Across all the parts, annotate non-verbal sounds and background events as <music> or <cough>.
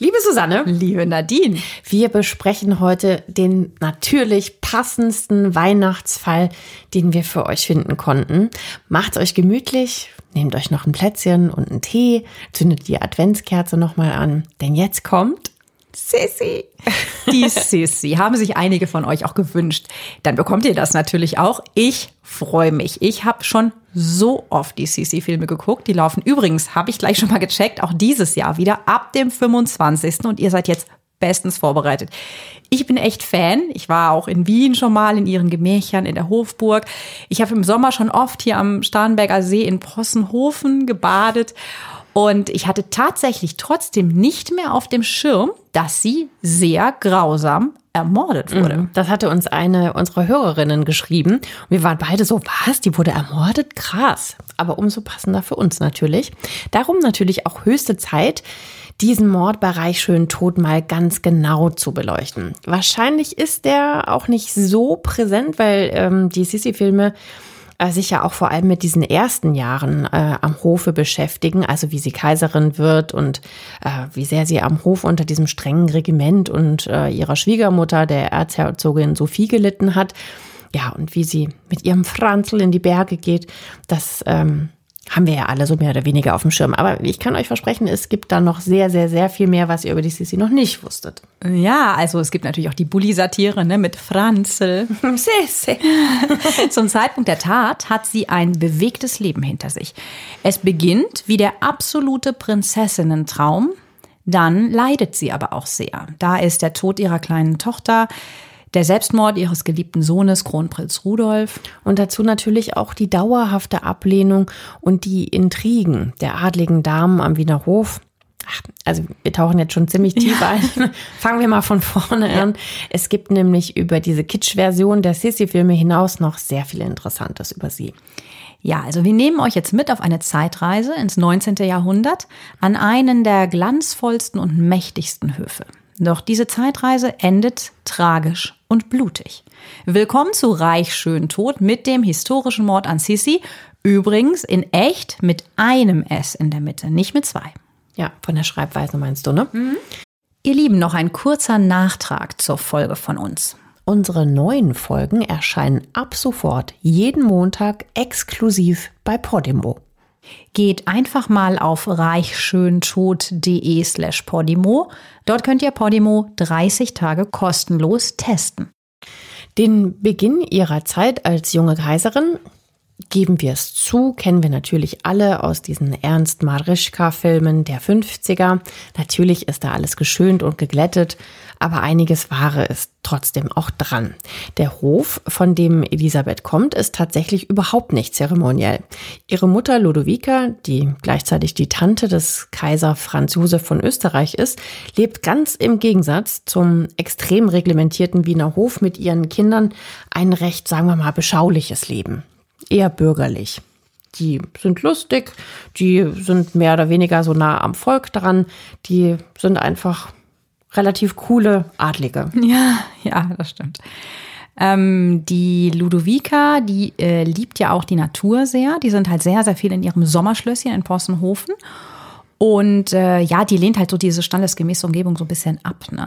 Liebe Susanne, liebe Nadine, wir besprechen heute den natürlich passendsten Weihnachtsfall, den wir für euch finden konnten. Macht's euch gemütlich, nehmt euch noch ein Plätzchen und einen Tee, zündet die Adventskerze nochmal an, denn jetzt kommt Sissy. Die Sissy haben sich einige von euch auch gewünscht. Dann bekommt ihr das natürlich auch. Ich freue mich. Ich habe schon so oft die Sissy-Filme geguckt. Die laufen übrigens, habe ich gleich schon mal gecheckt, auch dieses Jahr wieder ab dem 25. Und ihr seid jetzt bestens vorbereitet. Ich bin echt Fan. Ich war auch in Wien schon mal in ihren Gemächern in der Hofburg. Ich habe im Sommer schon oft hier am Starnberger See in Possenhofen gebadet. Und ich hatte tatsächlich trotzdem nicht mehr auf dem Schirm, dass sie sehr grausam ermordet wurde. Mhm. Das hatte uns eine unserer Hörerinnen geschrieben. Wir waren beide so, was? Die wurde ermordet? Krass. Aber umso passender für uns natürlich. Darum natürlich auch höchste Zeit, diesen Mordbereich schön tot mal ganz genau zu beleuchten. Wahrscheinlich ist der auch nicht so präsent, weil ähm, die Sissi-Filme äh, sich ja auch vor allem mit diesen ersten Jahren äh, am Hofe beschäftigen, also wie sie Kaiserin wird und äh, wie sehr sie am Hof unter diesem strengen Regiment und äh, ihrer Schwiegermutter, der Erzherzogin Sophie, gelitten hat. Ja, und wie sie mit ihrem Franzl in die Berge geht, das ähm, haben wir ja alle so mehr oder weniger auf dem Schirm. Aber ich kann euch versprechen, es gibt da noch sehr, sehr, sehr viel mehr, was ihr über die Sissi noch nicht wusstet. Ja, also es gibt natürlich auch die Bulli-Satire ne, mit Franzl. <laughs> Sissi. <laughs> Zum Zeitpunkt der Tat hat sie ein bewegtes Leben hinter sich. Es beginnt wie der absolute Prinzessinnentraum. Dann leidet sie aber auch sehr. Da ist der Tod ihrer kleinen Tochter, der Selbstmord ihres geliebten Sohnes Kronprinz Rudolf. Und dazu natürlich auch die dauerhafte Ablehnung und die Intrigen der adligen Damen am Wiener Hof. Ach, also wir tauchen jetzt schon ziemlich tief ja. ein. <laughs> Fangen wir mal von vorne ja. an. Es gibt nämlich über diese Kitsch-Version der Sissy-Filme hinaus noch sehr viel Interessantes über sie. Ja, also wir nehmen euch jetzt mit auf eine Zeitreise ins 19. Jahrhundert an einen der glanzvollsten und mächtigsten Höfe. Doch diese Zeitreise endet tragisch und blutig. Willkommen zu Reich schön tot mit dem historischen Mord an Sissi. Übrigens in echt mit einem S in der Mitte, nicht mit zwei. Ja, von der Schreibweise meinst du, ne? Mhm. Ihr Lieben, noch ein kurzer Nachtrag zur Folge von uns. Unsere neuen Folgen erscheinen ab sofort jeden Montag exklusiv bei Podimo. Geht einfach mal auf reichschöntod.de slash Podimo. Dort könnt ihr Podimo 30 Tage kostenlos testen. Den Beginn ihrer Zeit als junge Kaiserin geben wir es zu, kennen wir natürlich alle aus diesen Ernst Marischka-Filmen der 50er. Natürlich ist da alles geschönt und geglättet, aber einiges Wahre ist trotzdem auch dran. Der Hof, von dem Elisabeth kommt, ist tatsächlich überhaupt nicht zeremoniell. Ihre Mutter Ludovica, die gleichzeitig die Tante des Kaiser Franz Josef von Österreich ist, lebt ganz im Gegensatz zum extrem reglementierten Wiener Hof mit ihren Kindern ein recht, sagen wir mal, beschauliches Leben eher bürgerlich. Die sind lustig, die sind mehr oder weniger so nah am Volk dran, die sind einfach relativ coole Adlige. <laughs> Ja, ja, das stimmt. Ähm, die Ludovica, die äh, liebt ja auch die Natur sehr. Die sind halt sehr, sehr viel in ihrem Sommerschlösschen in Possenhofen. Und äh, ja, die lehnt halt so diese standesgemäße Umgebung so ein bisschen ab. Ne?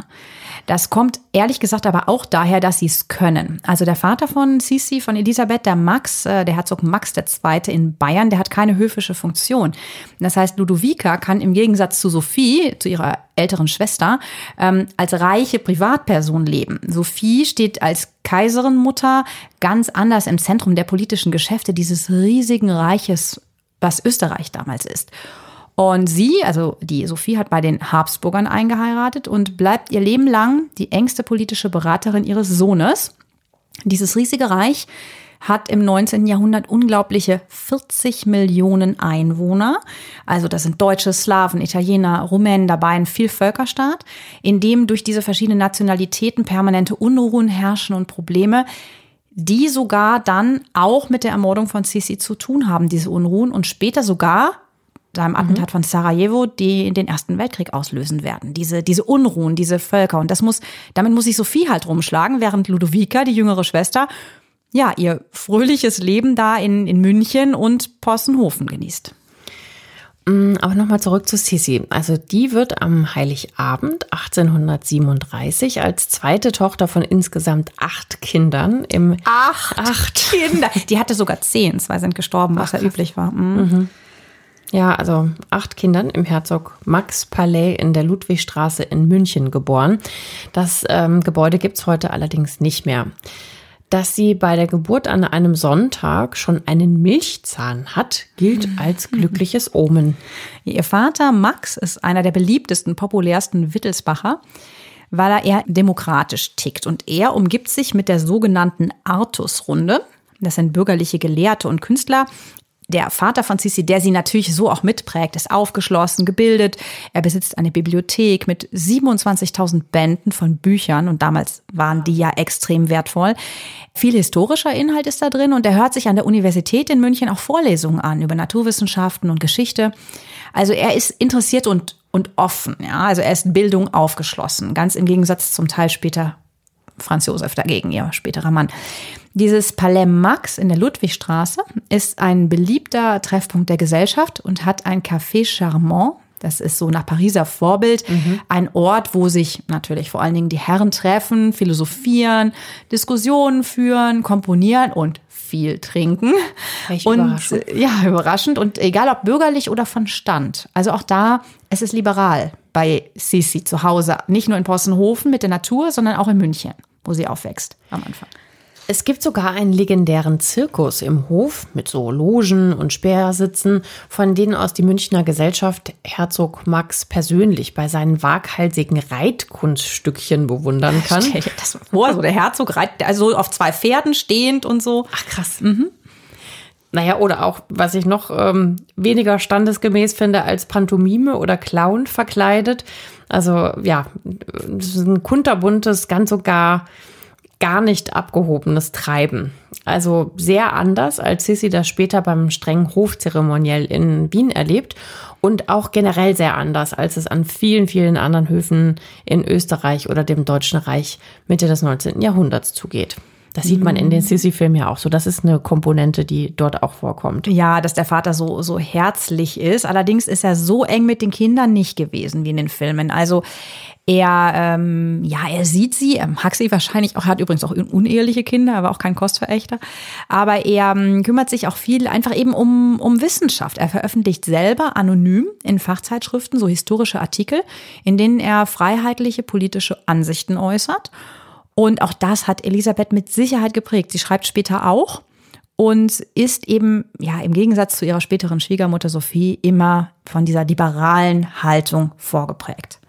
Das kommt ehrlich gesagt aber auch daher, dass sie es können. Also der Vater von Sisi, von Elisabeth, der Max, äh, der Herzog Max II. in Bayern, der hat keine höfische Funktion. Das heißt, Ludovica kann im Gegensatz zu Sophie, zu ihrer älteren Schwester, ähm, als reiche Privatperson leben. Sophie steht als Kaiserinmutter ganz anders im Zentrum der politischen Geschäfte dieses riesigen Reiches, was Österreich damals ist. Und sie, also die Sophie, hat bei den Habsburgern eingeheiratet und bleibt ihr Leben lang die engste politische Beraterin ihres Sohnes. Dieses riesige Reich hat im 19. Jahrhundert unglaubliche 40 Millionen Einwohner. Also das sind Deutsche, Slawen, Italiener, Rumänen dabei, ein Vielvölkerstaat, in dem durch diese verschiedenen Nationalitäten permanente Unruhen herrschen und Probleme, die sogar dann auch mit der Ermordung von Sisi zu tun haben, diese Unruhen und später sogar seinem Attentat mhm. von Sarajevo, die den Ersten Weltkrieg auslösen werden. Diese, diese Unruhen, diese Völker. Und das muss, damit muss sich Sophie halt rumschlagen, während Ludovica, die jüngere Schwester, ja, ihr fröhliches Leben da in, in München und Possenhofen genießt. Mm, aber nochmal zurück zu Sissi. Also die wird am Heiligabend 1837 als zweite Tochter von insgesamt acht Kindern im Acht, acht. Kinder. Die hatte sogar zehn, zwei sind gestorben, was Ach, ja üblich war. Mhm. Mhm. Ja, also acht Kindern im Herzog Max Palais in der Ludwigstraße in München geboren. Das ähm, Gebäude gibt's heute allerdings nicht mehr dass sie bei der Geburt an einem Sonntag schon einen Milchzahn hat, gilt <laughs> als glückliches Omen. Ihr Vater Max ist einer der beliebtesten, populärsten Wittelsbacher, weil er eher demokratisch tickt. Und er umgibt sich mit der sogenannten Artus-Runde. Das sind bürgerliche Gelehrte und Künstler, der Vater von Sissi, der sie natürlich so auch mitprägt, ist aufgeschlossen, gebildet. Er besitzt eine Bibliothek mit 27.000 Bänden von Büchern und damals waren die ja extrem wertvoll. Viel historischer Inhalt ist da drin und er hört sich an der Universität in München auch Vorlesungen an über Naturwissenschaften und Geschichte. Also er ist interessiert und, und offen, ja. Also er ist Bildung aufgeschlossen, ganz im Gegensatz zum Teil später Franz Josef dagegen, ihr späterer Mann. Dieses Palais Max in der Ludwigstraße ist ein beliebter Treffpunkt der Gesellschaft und hat ein Café Charmant. Das ist so nach Pariser Vorbild mhm. ein Ort, wo sich natürlich vor allen Dingen die Herren treffen, philosophieren, Diskussionen führen, komponieren und viel trinken. Echt und überraschend. ja, überraschend und egal ob bürgerlich oder von Stand. Also auch da, es ist liberal bei Sisi zu Hause, nicht nur in Possenhofen mit der Natur, sondern auch in München, wo sie aufwächst am Anfang. Es gibt sogar einen legendären Zirkus im Hof mit so Logen und Speersitzen, von denen aus die Münchner Gesellschaft Herzog Max persönlich bei seinen waghalsigen Reitkunststückchen bewundern kann. Stell dir das vor, so der Herzog reitet also auf zwei Pferden stehend und so. Ach krass. Mhm. Naja, oder auch, was ich noch ähm, weniger standesgemäß finde, als Pantomime oder Clown verkleidet. Also ja, ein kunterbuntes, ganz sogar gar nicht abgehobenes Treiben. Also sehr anders, als Sissi das später beim strengen Hofzeremoniell in Wien erlebt und auch generell sehr anders, als es an vielen, vielen anderen Höfen in Österreich oder dem Deutschen Reich Mitte des 19. Jahrhunderts zugeht. Das sieht man in den mhm. Sissy-Filmen ja auch so. Das ist eine Komponente, die dort auch vorkommt. Ja, dass der Vater so, so herzlich ist. Allerdings ist er so eng mit den Kindern nicht gewesen wie in den Filmen. Also er, ähm, ja, er sieht sie, er mag sie wahrscheinlich auch, er hat übrigens auch uneheliche Kinder, aber auch kein Kostverächter. Aber er ähm, kümmert sich auch viel einfach eben um, um Wissenschaft. Er veröffentlicht selber anonym in Fachzeitschriften so historische Artikel, in denen er freiheitliche politische Ansichten äußert. Und auch das hat Elisabeth mit Sicherheit geprägt. Sie schreibt später auch und ist eben, ja, im Gegensatz zu ihrer späteren Schwiegermutter Sophie immer von dieser liberalen Haltung vorgeprägt.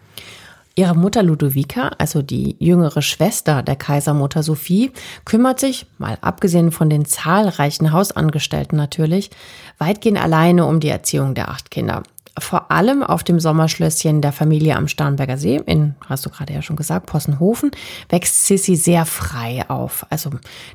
Ihre Mutter Ludovica, also die jüngere Schwester der Kaisermutter Sophie, kümmert sich, mal abgesehen von den zahlreichen Hausangestellten natürlich, weitgehend alleine um die Erziehung der acht Kinder vor allem auf dem Sommerschlösschen der Familie am Starnberger See, in, hast du gerade ja schon gesagt, Possenhofen, wächst Sissy sehr frei auf. Also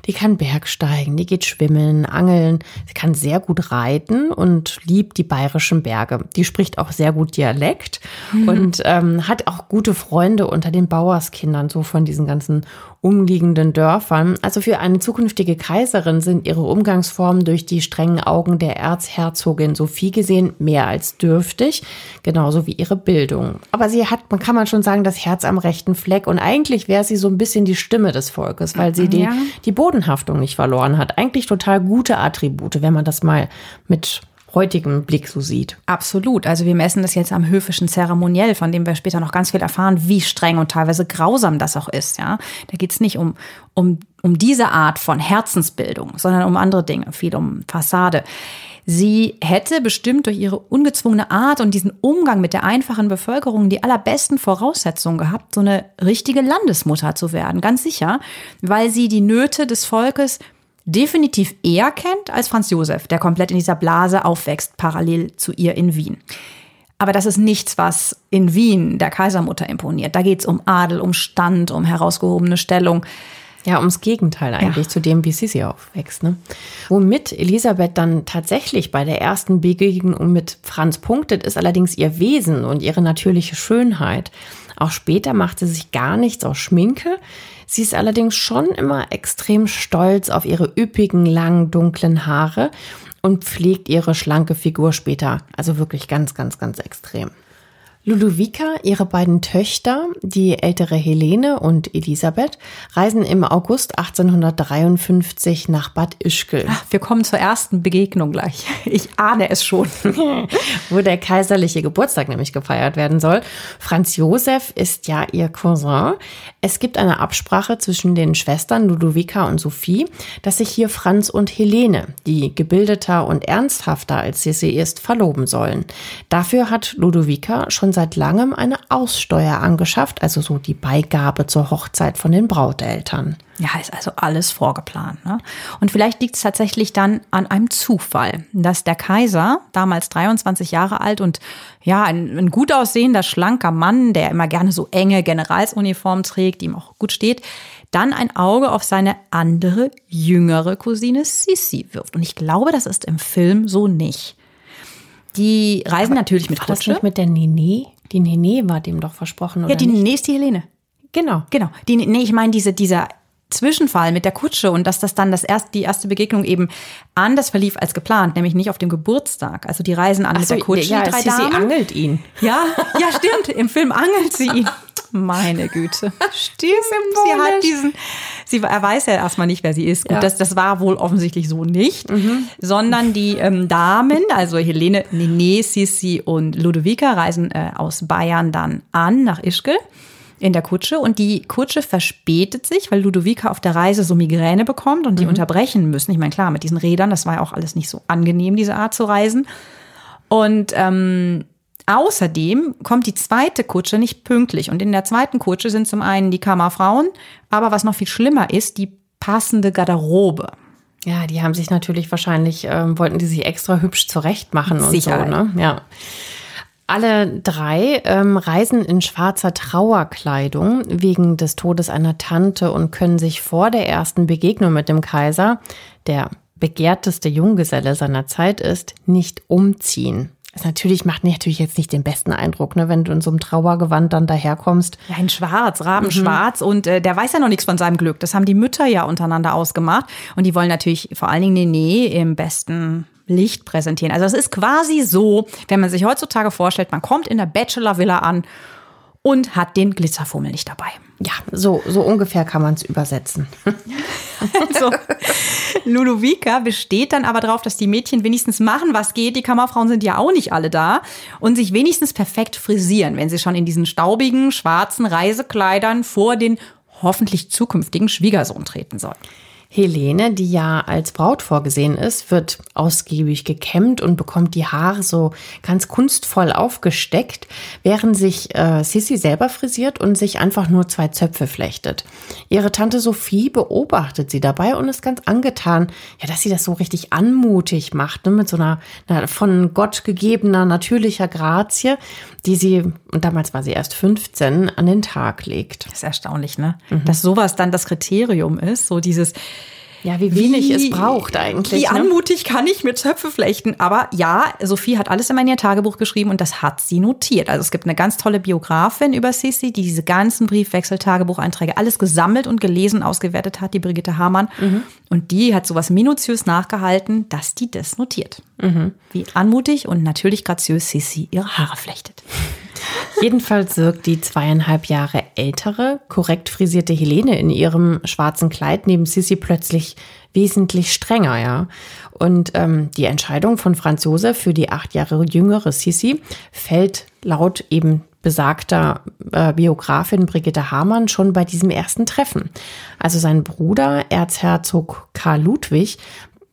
die kann Bergsteigen, die geht schwimmen, angeln, sie kann sehr gut reiten und liebt die bayerischen Berge. Die spricht auch sehr gut Dialekt mhm. und ähm, hat auch gute Freunde unter den Bauerskindern, so von diesen ganzen umliegenden Dörfern. Also für eine zukünftige Kaiserin sind ihre Umgangsformen durch die strengen Augen der Erzherzogin Sophie gesehen mehr als dürftig, genauso wie ihre Bildung. Aber sie hat, man kann man schon sagen, das Herz am rechten Fleck und eigentlich wäre sie so ein bisschen die Stimme des Volkes, weil sie die, die Bodenhaftung nicht verloren hat. Eigentlich total gute Attribute, wenn man das mal mit heutigem Blick so sieht. Absolut. Also wir messen das jetzt am höfischen Zeremoniell, von dem wir später noch ganz viel erfahren, wie streng und teilweise grausam das auch ist. Ja, da geht's nicht um, um, um diese Art von Herzensbildung, sondern um andere Dinge, viel um Fassade. Sie hätte bestimmt durch ihre ungezwungene Art und diesen Umgang mit der einfachen Bevölkerung die allerbesten Voraussetzungen gehabt, so eine richtige Landesmutter zu werden, ganz sicher, weil sie die Nöte des Volkes definitiv eher kennt als Franz Josef, der komplett in dieser Blase aufwächst, parallel zu ihr in Wien. Aber das ist nichts, was in Wien der Kaisermutter imponiert. Da geht es um Adel, um Stand, um herausgehobene Stellung. Ja, ums Gegenteil eigentlich ja. zu dem, wie Sissi aufwächst. Ne? Womit Elisabeth dann tatsächlich bei der ersten Begegnung mit Franz punktet, ist allerdings ihr Wesen und ihre natürliche Schönheit. Auch später macht sie sich gar nichts aus Schminke. Sie ist allerdings schon immer extrem stolz auf ihre üppigen, langen, dunklen Haare und pflegt ihre schlanke Figur später. Also wirklich ganz, ganz, ganz extrem. Ludovica, ihre beiden Töchter, die ältere Helene und Elisabeth, reisen im August 1853 nach Bad Ischgl. Ach, wir kommen zur ersten Begegnung gleich. Ich ahne es schon. <laughs> Wo der kaiserliche Geburtstag nämlich gefeiert werden soll. Franz Josef ist ja ihr Cousin. Es gibt eine Absprache zwischen den Schwestern Ludovica und Sophie, dass sich hier Franz und Helene, die gebildeter und ernsthafter als sie sie ist, verloben sollen. Dafür hat Ludovica schon seit langem eine Aussteuer angeschafft, also so die Beigabe zur Hochzeit von den Brauteltern. Ja, ist also alles vorgeplant. Ne? Und vielleicht liegt es tatsächlich dann an einem Zufall, dass der Kaiser, damals 23 Jahre alt und ja, ein, ein gut aussehender, schlanker Mann, der immer gerne so enge Generalsuniform trägt, die ihm auch gut steht, dann ein Auge auf seine andere, jüngere Cousine Sissi wirft. Und ich glaube, das ist im Film so nicht. Die reisen Aber natürlich mit war Kutsche. Das nicht mit der Nene? Die Nene war dem doch versprochen, oder? Ja, die nicht? Nene ist die Helene. Genau. Genau. Die, nee, ich meine, diese, dieser Zwischenfall mit der Kutsche und dass das dann das erste, die erste Begegnung eben anders verlief als geplant, nämlich nicht auf dem Geburtstag. Also die reisen an Ach mit so, der Kutsche, ja, die drei sie, Damen. Sie angelt ihn. Ja, ja, stimmt. Im Film angelt sie ihn. <laughs> Meine Güte. <laughs> Stimmt. Sie hat diesen, sie, er weiß ja erstmal nicht, wer sie ist. Gut, ja. das, das war wohl offensichtlich so nicht. Mhm. Sondern die ähm, Damen, also Helene, Nene, Sissi und Ludovica reisen äh, aus Bayern dann an nach Ischgl in der Kutsche und die Kutsche verspätet sich, weil Ludovica auf der Reise so Migräne bekommt und die mhm. unterbrechen müssen. Ich meine, klar, mit diesen Rädern, das war ja auch alles nicht so angenehm, diese Art zu reisen. Und ähm, Außerdem kommt die zweite Kutsche nicht pünktlich. Und in der zweiten Kutsche sind zum einen die Kammerfrauen, aber was noch viel schlimmer ist, die passende Garderobe. Ja, die haben sich natürlich wahrscheinlich, ähm, wollten die sich extra hübsch zurecht machen und so, ne? Ja. Alle drei ähm, reisen in schwarzer Trauerkleidung wegen des Todes einer Tante und können sich vor der ersten Begegnung mit dem Kaiser, der begehrteste Junggeselle seiner Zeit ist, nicht umziehen. Das natürlich macht natürlich jetzt nicht den besten Eindruck, ne, wenn du in so einem Trauergewand dann daherkommst. Ja, in Schwarz, Rabenschwarz. Mhm. Und äh, der weiß ja noch nichts von seinem Glück. Das haben die Mütter ja untereinander ausgemacht. Und die wollen natürlich vor allen Dingen Nene im besten Licht präsentieren. Also es ist quasi so, wenn man sich heutzutage vorstellt, man kommt in der Bachelor-Villa an und hat den Glitzerfummel nicht dabei. Ja, so, so ungefähr kann man es übersetzen. <laughs> also, Ludovica besteht dann aber darauf, dass die Mädchen wenigstens machen, was geht. Die Kammerfrauen sind ja auch nicht alle da. Und sich wenigstens perfekt frisieren, wenn sie schon in diesen staubigen, schwarzen Reisekleidern vor den hoffentlich zukünftigen Schwiegersohn treten sollen. Helene, die ja als Braut vorgesehen ist, wird ausgiebig gekämmt und bekommt die Haare so ganz kunstvoll aufgesteckt, während sich äh, Sissy selber frisiert und sich einfach nur zwei Zöpfe flechtet. Ihre Tante Sophie beobachtet sie dabei und ist ganz angetan, ja, dass sie das so richtig anmutig macht, ne, mit so einer, einer von Gott gegebener natürlicher Grazie, die sie, und damals war sie erst 15, an den Tag legt. Das ist erstaunlich, ne? Mhm. Dass sowas dann das Kriterium ist, so dieses, ja, wie wenig wie, es braucht eigentlich. Wie ne? anmutig kann ich mit Zöpfe flechten. Aber ja, Sophie hat alles in ihr Tagebuch geschrieben und das hat sie notiert. Also es gibt eine ganz tolle Biografin über Sissi, die diese ganzen Briefwechsel, Tagebucheinträge, alles gesammelt und gelesen, ausgewertet hat, die Brigitte Hamann. Mhm. Und die hat sowas minutiös nachgehalten, dass die das notiert. Mhm. Wie anmutig und natürlich graziös Sissi ihre Haare flechtet. <laughs> Jedenfalls wirkt die zweieinhalb Jahre ältere, korrekt frisierte Helene in ihrem schwarzen Kleid neben Sissy plötzlich wesentlich strenger, ja. Und ähm, die Entscheidung von Franz Josef für die acht Jahre jüngere Sisi fällt laut eben besagter äh, Biografin Brigitte Hamann schon bei diesem ersten Treffen. Also sein Bruder, Erzherzog Karl Ludwig,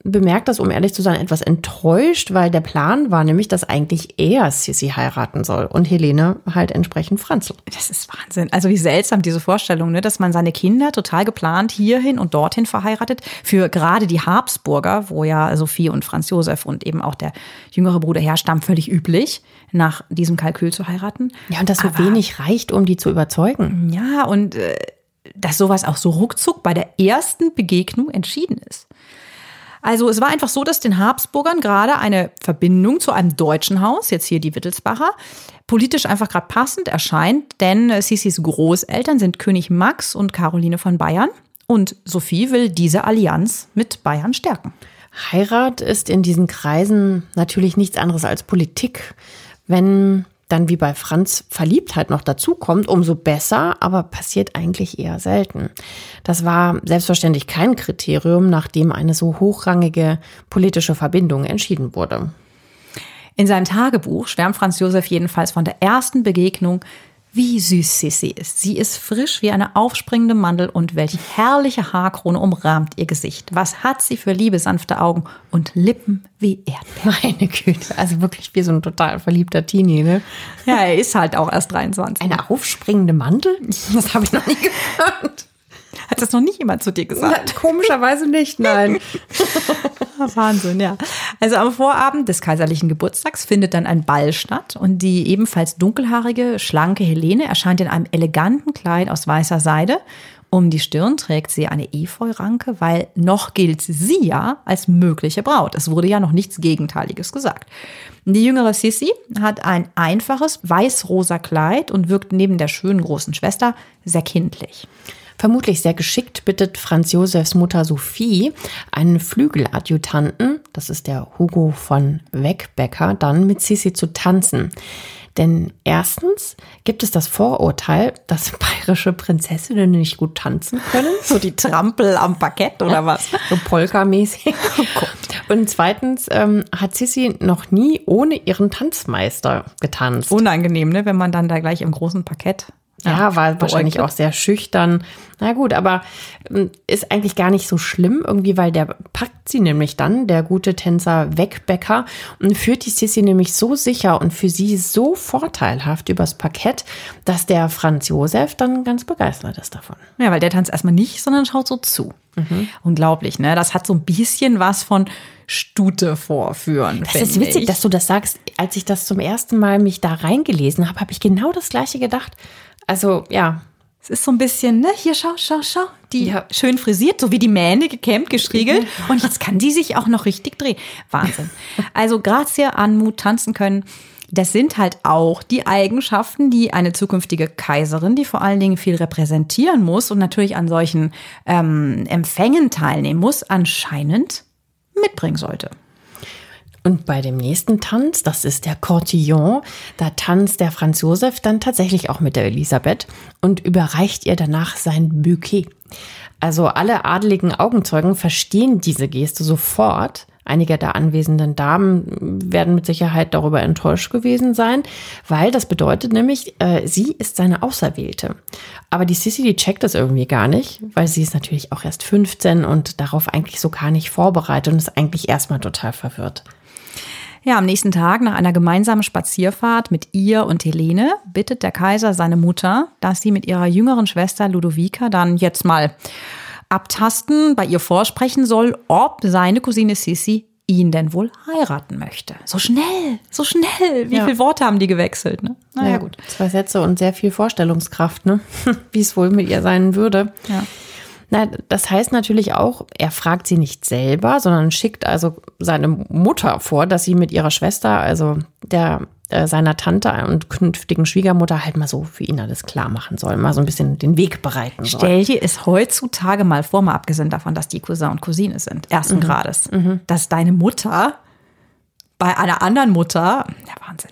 bemerkt das, um ehrlich zu sein, etwas enttäuscht, weil der Plan war nämlich, dass eigentlich er Sissi heiraten soll und Helene halt entsprechend Franzl. Das ist Wahnsinn. Also wie seltsam diese Vorstellung, ne? dass man seine Kinder total geplant hierhin und dorthin verheiratet. Für gerade die Habsburger, wo ja Sophie und Franz Josef und eben auch der jüngere Bruder herstammen, völlig üblich, nach diesem Kalkül zu heiraten. Ja, und dass so Aber, wenig reicht, um die zu überzeugen. Ja, und äh, dass sowas auch so ruckzuck bei der ersten Begegnung entschieden ist. Also es war einfach so, dass den Habsburgern gerade eine Verbindung zu einem deutschen Haus, jetzt hier die Wittelsbacher, politisch einfach gerade passend erscheint, denn Sissis Großeltern sind König Max und Caroline von Bayern und Sophie will diese Allianz mit Bayern stärken. Heirat ist in diesen Kreisen natürlich nichts anderes als Politik. Wenn dann wie bei Franz Verliebtheit noch dazukommt, umso besser, aber passiert eigentlich eher selten. Das war selbstverständlich kein Kriterium, nachdem eine so hochrangige politische Verbindung entschieden wurde. In seinem Tagebuch schwärmt Franz Josef jedenfalls von der ersten Begegnung wie süß Sissy ist. Sie ist frisch wie eine aufspringende Mandel und welche herrliche Haarkrone umrahmt ihr Gesicht. Was hat sie für liebe, sanfte Augen und Lippen wie Erdbeeren. <laughs> Meine Güte, also wirklich wie so ein total verliebter Teenie, ne? Ja, er ist halt auch erst 23. Eine aufspringende Mandel? Das habe ich noch nie gehört. Hat das noch nicht jemand zu dir gesagt? Ja, komischerweise nicht, nein. <laughs> <laughs> Wahnsinn, ja. Also am Vorabend des kaiserlichen Geburtstags findet dann ein Ball statt und die ebenfalls dunkelhaarige, schlanke Helene erscheint in einem eleganten Kleid aus weißer Seide. Um die Stirn trägt sie eine Efeuranke, weil noch gilt sie ja als mögliche Braut. Es wurde ja noch nichts Gegenteiliges gesagt. Die jüngere Sissy hat ein einfaches weiß-rosa Kleid und wirkt neben der schönen großen Schwester sehr kindlich. Vermutlich sehr geschickt bittet Franz Josefs Mutter Sophie einen Flügeladjutanten, das ist der Hugo von Wegbecker, dann mit Sissi zu tanzen. Denn erstens gibt es das Vorurteil, dass <laughs> bayerische Prinzessinnen nicht gut tanzen können. So die Trampel am Parkett oder was? <laughs> So Polka-mäßig. Oh Und zweitens ähm, hat Sissi noch nie ohne ihren Tanzmeister getanzt. Unangenehm, ne? wenn man dann da gleich im großen Parkett ja, war wahrscheinlich auch sehr schüchtern. Na gut, aber ähm, ist eigentlich gar nicht so schlimm irgendwie, weil der packt sie nämlich dann, der gute Tänzer Wegbäcker, und führt die Sissy nämlich so sicher und für sie so vorteilhaft übers Parkett, dass der Franz Josef dann ganz begeistert ist davon. Ja, weil der tanzt erstmal nicht, sondern schaut so zu. Mhm. Unglaublich, ne? Das hat so ein bisschen was von Stute vorführen. Das ist witzig, ich. dass du das sagst. Als ich das zum ersten Mal mich da reingelesen habe, habe ich genau das gleiche gedacht. Also ja. Es ist so ein bisschen, ne, hier schau, schau, schau. Die ja. schön frisiert, so wie die Mähne gekämmt, gestriegelt. <laughs> Und jetzt kann die sich auch noch richtig drehen. Wahnsinn. Also Grazia, Anmut, tanzen können. Das sind halt auch die Eigenschaften, die eine zukünftige Kaiserin, die vor allen Dingen viel repräsentieren muss und natürlich an solchen ähm, Empfängen teilnehmen muss, anscheinend mitbringen sollte. Und bei dem nächsten Tanz, das ist der Cotillon, da tanzt der Franz Josef dann tatsächlich auch mit der Elisabeth und überreicht ihr danach sein Bouquet. Also alle adeligen Augenzeugen verstehen diese Geste sofort. Einige der anwesenden Damen werden mit Sicherheit darüber enttäuscht gewesen sein, weil das bedeutet nämlich, äh, sie ist seine Auserwählte. Aber die Sissy, die checkt das irgendwie gar nicht, weil sie ist natürlich auch erst 15 und darauf eigentlich so gar nicht vorbereitet und ist eigentlich erstmal total verwirrt. Ja, am nächsten Tag nach einer gemeinsamen Spazierfahrt mit ihr und Helene bittet der Kaiser seine Mutter, dass sie mit ihrer jüngeren Schwester Ludovica dann jetzt mal abtasten, bei ihr vorsprechen soll, ob seine Cousine Sissi ihn denn wohl heiraten möchte. So schnell, so schnell. Wie ja. viele Worte haben die gewechselt? Ne? Naja, ja, gut. Zwei Sätze und sehr viel Vorstellungskraft, ne? <laughs> wie es wohl mit ihr sein würde. Ja. Na, das heißt natürlich auch, er fragt sie nicht selber, sondern schickt also seine Mutter vor, dass sie mit ihrer Schwester, also der äh, seiner Tante und künftigen Schwiegermutter halt mal so für ihn alles klar machen soll, mal so ein bisschen den Weg bereiten soll. Stell dir es heutzutage mal vor, mal abgesehen davon, dass die Cousin und Cousine sind, ersten mhm. Grades, mhm. dass deine Mutter bei einer anderen Mutter, ja Wahnsinn.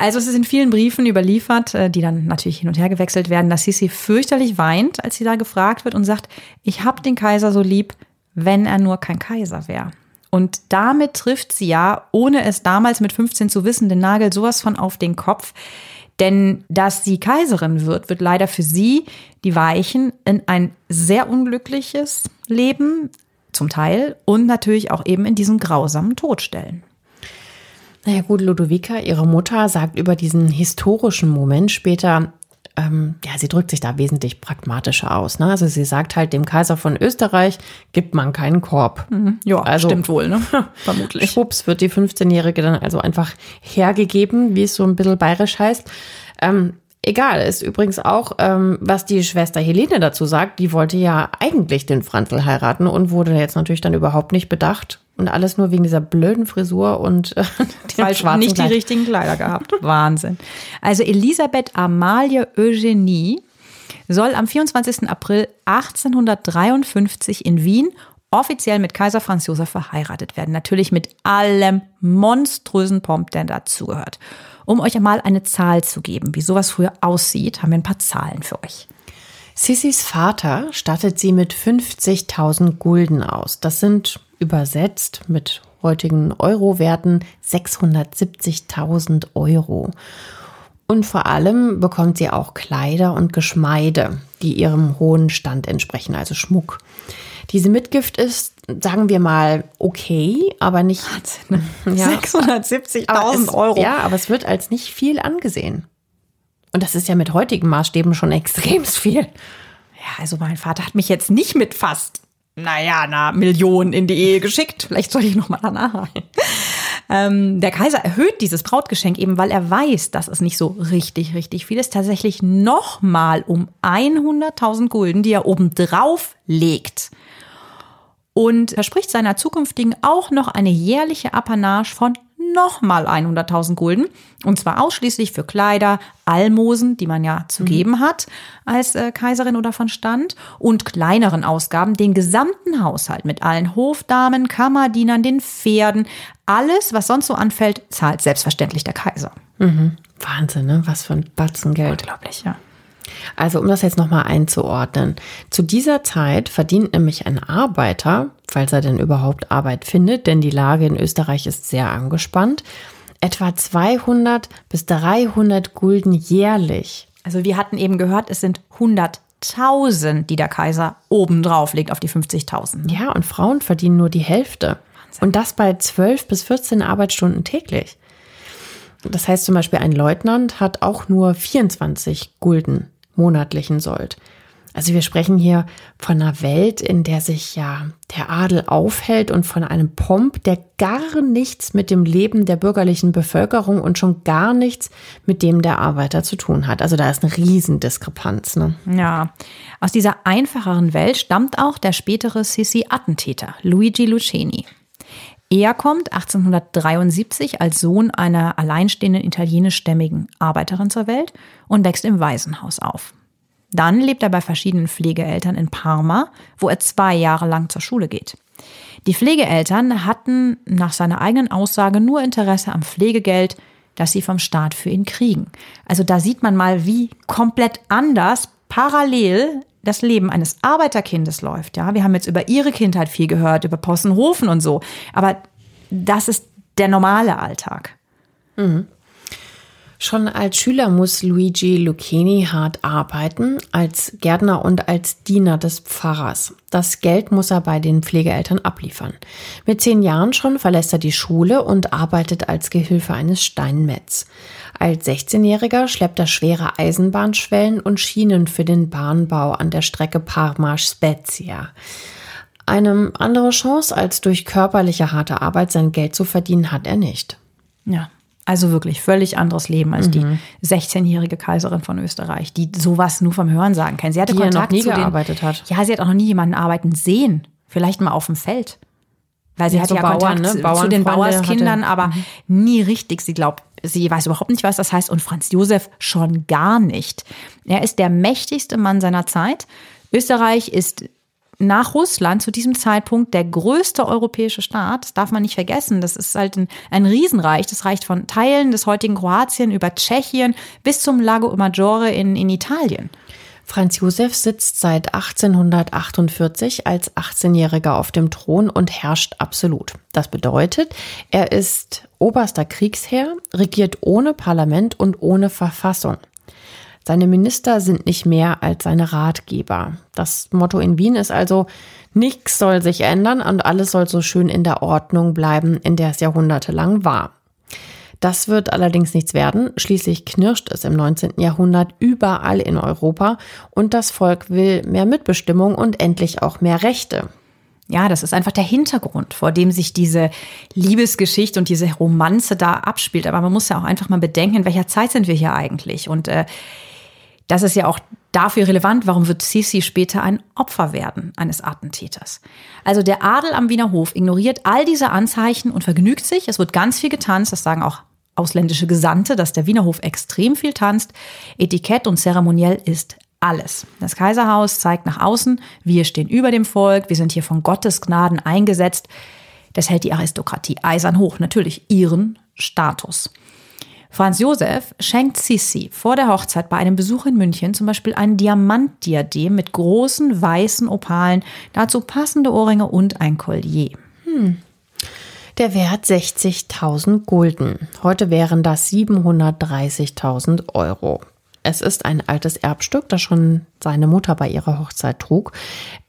Also es ist in vielen Briefen überliefert, äh, die dann natürlich hin und her gewechselt werden, dass Sisi fürchterlich weint, als sie da gefragt wird und sagt, ich habe den Kaiser so lieb, wenn er nur kein Kaiser wäre. Und damit trifft sie ja, ohne es damals mit 15 zu wissen, den Nagel sowas von auf den Kopf. Denn dass sie Kaiserin wird, wird leider für sie die Weichen in ein sehr unglückliches Leben zum Teil und natürlich auch eben in diesen grausamen Tod stellen. Naja gut, Ludovica, ihre Mutter, sagt über diesen historischen Moment später, ähm, ja, sie drückt sich da wesentlich pragmatischer aus. Ne? Also sie sagt halt, dem Kaiser von Österreich gibt man keinen Korb. Mhm. Ja, also, stimmt wohl, ne? <laughs> Vermutlich. Schwupps wird die 15-Jährige dann also einfach hergegeben, wie es so ein bisschen bayerisch heißt. Ähm, egal, ist übrigens auch, ähm, was die Schwester Helene dazu sagt, die wollte ja eigentlich den Franzl heiraten und wurde jetzt natürlich dann überhaupt nicht bedacht. Und alles nur wegen dieser blöden Frisur und äh, schwarzen nicht Kleid. die richtigen Kleider gehabt. Wahnsinn. Also Elisabeth Amalie Eugenie soll am 24. April 1853 in Wien offiziell mit Kaiser Franz Josef verheiratet werden. Natürlich mit allem monströsen Pomp, der dazugehört. Um euch einmal eine Zahl zu geben, wie sowas früher aussieht, haben wir ein paar Zahlen für euch. Sissys Vater stattet sie mit 50.000 Gulden aus. Das sind übersetzt mit heutigen Euro-Werten 670.000 Euro. Und vor allem bekommt sie auch Kleider und Geschmeide, die ihrem hohen Stand entsprechen, also Schmuck. Diese Mitgift ist, sagen wir mal, okay, aber nicht. <laughs> Ja, 670.000 Euro. Ja, aber es wird als nicht viel angesehen. Und das ist ja mit heutigen Maßstäben schon <laughs> extrem viel. Ja, also mein Vater hat mich jetzt nicht mit fast, naja, einer Million in die Ehe geschickt. Vielleicht soll ich nochmal danach. Ähm, der Kaiser erhöht dieses Brautgeschenk eben, weil er weiß, dass es nicht so richtig, richtig viel ist. Tatsächlich nochmal um 100.000 Gulden, die er obendrauf legt und verspricht seiner zukünftigen auch noch eine jährliche Apanage von nochmal 100.000 Gulden. Und zwar ausschließlich für Kleider, Almosen, die man ja zu mhm. geben hat als äh, Kaiserin oder von Stand, und kleineren Ausgaben, den gesamten Haushalt mit allen Hofdamen, Kammerdienern, den Pferden. Alles, was sonst so anfällt, zahlt selbstverständlich der Kaiser. Mhm. Wahnsinn, ne? Was für ein Batzen Geld. Unglaublich, ja. Also um das jetzt nochmal einzuordnen. Zu dieser Zeit verdient nämlich ein Arbeiter, falls er denn überhaupt Arbeit findet, denn die Lage in Österreich ist sehr angespannt, etwa 200 bis 300 Gulden jährlich. Also wir hatten eben gehört, es sind 100.000, die der Kaiser obendrauf legt auf die 50.000. Ja, und Frauen verdienen nur die Hälfte. Wahnsinn. Und das bei 12 bis 14 Arbeitsstunden täglich. Das heißt zum Beispiel, ein Leutnant hat auch nur 24 Gulden monatlichen Sold. Also wir sprechen hier von einer Welt, in der sich ja der Adel aufhält und von einem Pomp, der gar nichts mit dem Leben der bürgerlichen Bevölkerung und schon gar nichts mit dem der Arbeiter zu tun hat. Also da ist eine Riesendiskrepanz. Ne? Ja, aus dieser einfacheren Welt stammt auch der spätere Sissi-Attentäter Luigi Luceni. Er kommt 1873 als Sohn einer alleinstehenden italienischstämmigen Arbeiterin zur Welt und wächst im Waisenhaus auf. Dann lebt er bei verschiedenen Pflegeeltern in Parma, wo er zwei Jahre lang zur Schule geht. Die Pflegeeltern hatten nach seiner eigenen Aussage nur Interesse am Pflegegeld, das sie vom Staat für ihn kriegen. Also da sieht man mal, wie komplett anders parallel das Leben eines Arbeiterkindes läuft. Ja, wir haben jetzt über ihre Kindheit viel gehört, über Possenhofen und so. Aber das ist der normale Alltag. Mhm. Schon als Schüler muss Luigi Lucchini hart arbeiten, als Gärtner und als Diener des Pfarrers. Das Geld muss er bei den Pflegeeltern abliefern. Mit zehn Jahren schon verlässt er die Schule und arbeitet als Gehilfe eines Steinmetz. Als 16-Jähriger schleppt er schwere Eisenbahnschwellen und Schienen für den Bahnbau an der Strecke Parma-Spezia. Eine andere Chance, als durch körperliche harte Arbeit sein Geld zu verdienen, hat er nicht. Ja, also wirklich völlig anderes Leben als mhm. die 16-jährige Kaiserin von Österreich, die sowas nur vom Hören sagen kann. Sie hatte die Kontakt noch nie zu gearbeitet den, hat. Ja, sie hat auch noch nie jemanden arbeiten sehen. Vielleicht mal auf dem Feld. Weil sie ja, hatte so ja Bauern, Kontakt ne? zu den Bauerskindern, aber mhm. nie richtig. Sie glaubt, sie weiß überhaupt nicht, was das heißt und Franz Josef schon gar nicht. Er ist der mächtigste Mann seiner Zeit. Österreich ist nach Russland zu diesem Zeitpunkt der größte europäische Staat. Das darf man nicht vergessen. Das ist halt ein, ein Riesenreich. Das reicht von Teilen des heutigen Kroatien über Tschechien bis zum Lago Maggiore in, in Italien. Franz Josef sitzt seit 1848 als 18-Jähriger auf dem Thron und herrscht absolut. Das bedeutet, er ist oberster Kriegsherr, regiert ohne Parlament und ohne Verfassung. Seine Minister sind nicht mehr als seine Ratgeber. Das Motto in Wien ist also, nichts soll sich ändern und alles soll so schön in der Ordnung bleiben, in der es jahrhundertelang war. Das wird allerdings nichts werden. Schließlich knirscht es im 19. Jahrhundert überall in Europa und das Volk will mehr Mitbestimmung und endlich auch mehr Rechte. Ja, das ist einfach der Hintergrund, vor dem sich diese Liebesgeschichte und diese Romanze da abspielt. Aber man muss ja auch einfach mal bedenken, in welcher Zeit sind wir hier eigentlich? Und äh, das ist ja auch dafür relevant, warum wird Sisi später ein Opfer werden eines Attentäters. Also der Adel am Wiener Hof ignoriert all diese Anzeichen und vergnügt sich. Es wird ganz viel getanzt, das sagen auch ausländische Gesandte, dass der Wiener Hof extrem viel tanzt. Etikett und zeremoniell ist alles. Das Kaiserhaus zeigt nach außen, wir stehen über dem Volk, wir sind hier von Gottes Gnaden eingesetzt. Das hält die Aristokratie eisern hoch, natürlich ihren Status. Franz Josef schenkt Sissi vor der Hochzeit bei einem Besuch in München zum Beispiel ein Diamantdiadem mit großen weißen Opalen, dazu passende Ohrringe und ein Collier. Hm. Der Wert 60.000 Gulden. Heute wären das 730.000 Euro. Es ist ein altes Erbstück, das schon seine Mutter bei ihrer Hochzeit trug.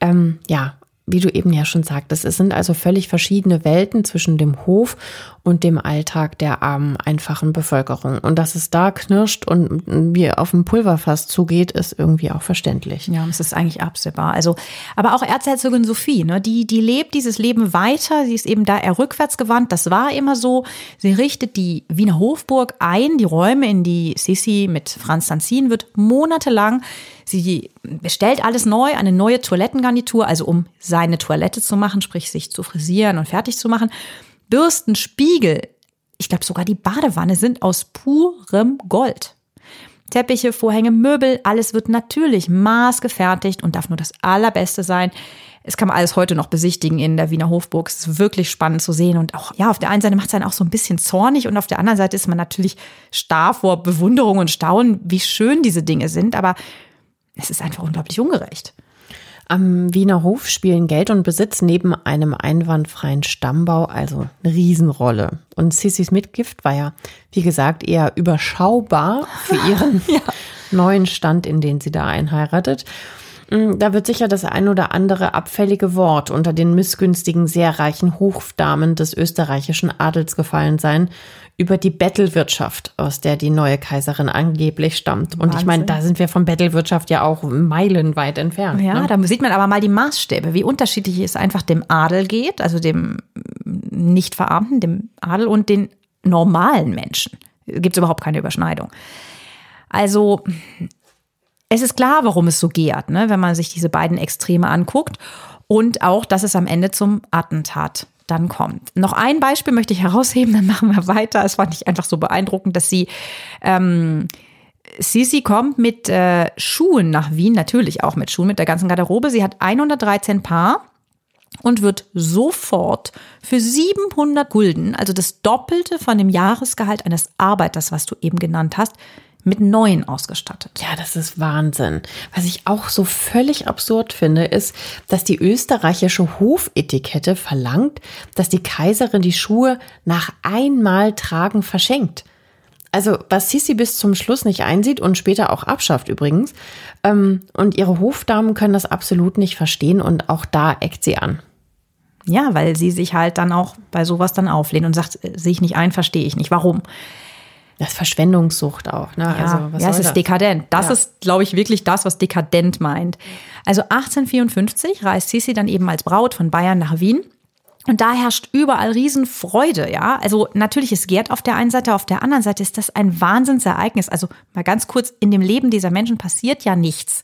Ähm, ja, wie du eben ja schon sagtest, es sind also völlig verschiedene Welten zwischen dem Hof und dem Alltag der armen, einfachen Bevölkerung. Und dass es da knirscht und wie auf dem Pulverfass zugeht, ist irgendwie auch verständlich. Ja, es ist eigentlich absehbar. Also, aber auch Erzherzogin Sophie, ne, die, die lebt dieses Leben weiter. Sie ist eben da eher rückwärts gewandt. Das war immer so. Sie richtet die Wiener Hofburg ein, die Räume, in die Sissi mit Franz Sanzin wird monatelang Sie bestellt alles neu, eine neue Toilettengarnitur, also um seine Toilette zu machen, sprich sich zu frisieren und fertig zu machen. Bürsten, Spiegel, ich glaube sogar die Badewanne sind aus purem Gold. Teppiche, Vorhänge, Möbel, alles wird natürlich maßgefertigt und darf nur das Allerbeste sein. Es kann man alles heute noch besichtigen in der Wiener Hofburg. Es ist wirklich spannend zu sehen. Und auch, ja, auf der einen Seite macht es einen auch so ein bisschen zornig und auf der anderen Seite ist man natürlich starr vor Bewunderung und Staunen, wie schön diese Dinge sind. Aber es ist einfach unglaublich ungerecht. Am Wiener Hof spielen Geld und Besitz neben einem einwandfreien Stammbau also eine Riesenrolle. Und Sissis Mitgift war ja, wie gesagt, eher überschaubar für <laughs> ihren ja. neuen Stand, in den sie da einheiratet. Mm, da wird sicher das ein oder andere abfällige Wort unter den missgünstigen, sehr reichen Hofdamen des österreichischen Adels gefallen sein, über die Bettelwirtschaft, aus der die neue Kaiserin angeblich stammt. Und Wahnsinn. ich meine, da sind wir von Bettelwirtschaft ja auch meilenweit entfernt. Ja, ne? da sieht man aber mal die Maßstäbe, wie unterschiedlich es einfach dem Adel geht, also dem nicht Verarmten, dem Adel und den normalen Menschen. Gibt es überhaupt keine Überschneidung. Also es ist klar, warum es so gärt, ne, wenn man sich diese beiden Extreme anguckt. Und auch, dass es am Ende zum Attentat dann kommt. Noch ein Beispiel möchte ich herausheben, dann machen wir weiter. Es fand ich einfach so beeindruckend, dass sie ähm, Sisi kommt mit äh, Schuhen nach Wien, natürlich auch mit Schuhen, mit der ganzen Garderobe. Sie hat 113 Paar und wird sofort für 700 Gulden, also das Doppelte von dem Jahresgehalt eines Arbeiters, was du eben genannt hast, mit neuen ausgestattet. Ja, das ist Wahnsinn. Was ich auch so völlig absurd finde, ist, dass die österreichische Hofetikette verlangt, dass die Kaiserin die Schuhe nach einmal tragen verschenkt. Also was Sissi bis zum Schluss nicht einsieht und später auch abschafft übrigens. Ähm, und ihre Hofdamen können das absolut nicht verstehen und auch da eckt sie an. Ja, weil sie sich halt dann auch bei sowas dann auflehnt und sagt, äh, sehe ich nicht ein, verstehe ich nicht. Warum? Das Verschwendungssucht auch. Ne? Ja, also, was ja es ist das? dekadent. Das ja. ist, glaube ich, wirklich das, was dekadent meint. Also 1854 reist Sisi dann eben als Braut von Bayern nach Wien. Und da herrscht überall Riesenfreude, ja. Also natürlich ist Gerd auf der einen Seite, auf der anderen Seite ist das ein Wahnsinnsereignis. Also mal ganz kurz, in dem Leben dieser Menschen passiert ja nichts.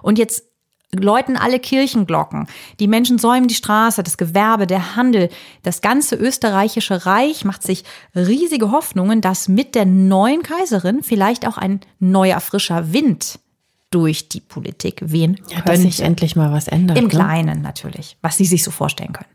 Und jetzt läuten alle Kirchenglocken. Die Menschen säumen die Straße, das Gewerbe, der Handel. Das ganze österreichische Reich macht sich riesige Hoffnungen, dass mit der neuen Kaiserin vielleicht auch ein neuer frischer Wind durch die Politik wehen ja, könnte. Dass sich endlich mal was ändert. Im ne? Kleinen natürlich, was sie sich so vorstellen können.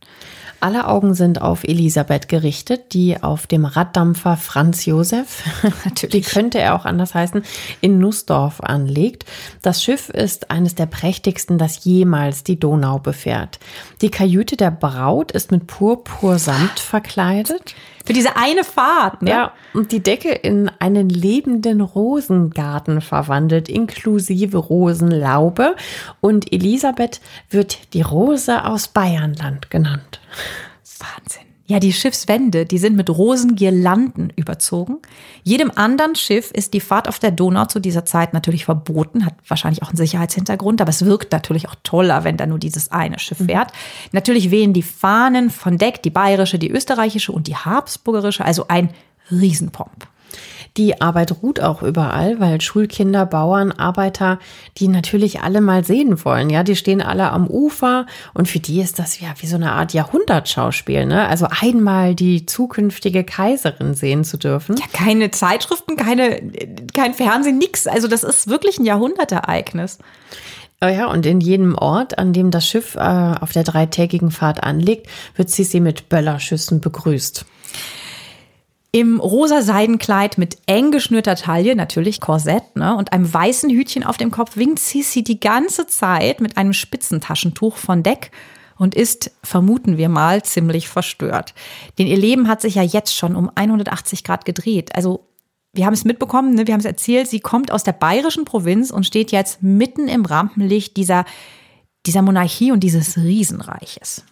Alle Augen sind auf Elisabeth gerichtet, die auf dem Raddampfer Franz Josef, <laughs> natürlich könnte er auch anders heißen, in Nussdorf anlegt. Das Schiff ist eines der prächtigsten, das jemals die Donau befährt. Die Kajüte der Braut ist mit Purpursamt verkleidet. Für diese eine Fahrt, ne? Ja, und die Decke in einen lebenden Rosengarten verwandelt, inklusive Rosenlaube. Und Elisabeth wird die Rose aus Bayernland genannt. Wahnsinn. Ja, die Schiffswände, die sind mit Rosengirlanden überzogen. Jedem anderen Schiff ist die Fahrt auf der Donau zu dieser Zeit natürlich verboten, hat wahrscheinlich auch einen Sicherheitshintergrund, aber es wirkt natürlich auch toller, wenn da nur dieses eine Schiff mhm. fährt. Natürlich wehen die Fahnen von Deck, die bayerische, die österreichische und die habsburgerische, also ein Riesenpomp. Die Arbeit ruht auch überall, weil Schulkinder, Bauern, Arbeiter, die natürlich alle mal sehen wollen. Ja, die stehen alle am Ufer und für die ist das ja wie so eine Art Jahrhundertschauspiel. Ne? Also einmal die zukünftige Kaiserin sehen zu dürfen. Ja, keine Zeitschriften, keine, kein Fernsehen, nix. Also das ist wirklich ein Jahrhundertereignis. Oh ja, und in jedem Ort, an dem das Schiff äh, auf der dreitägigen Fahrt anlegt, wird Sissi mit Böllerschüssen begrüßt. Im rosa Seidenkleid mit eng geschnürter Taille, natürlich Korsett, ne, und einem weißen Hütchen auf dem Kopf winkt Sissi die ganze Zeit mit einem Spitzentaschentuch von Deck und ist, vermuten wir mal, ziemlich verstört. Denn ihr Leben hat sich ja jetzt schon um 180 Grad gedreht. Also wir haben es mitbekommen, ne, wir haben es erzählt, sie kommt aus der bayerischen Provinz und steht jetzt mitten im Rampenlicht dieser, dieser Monarchie und dieses Riesenreiches.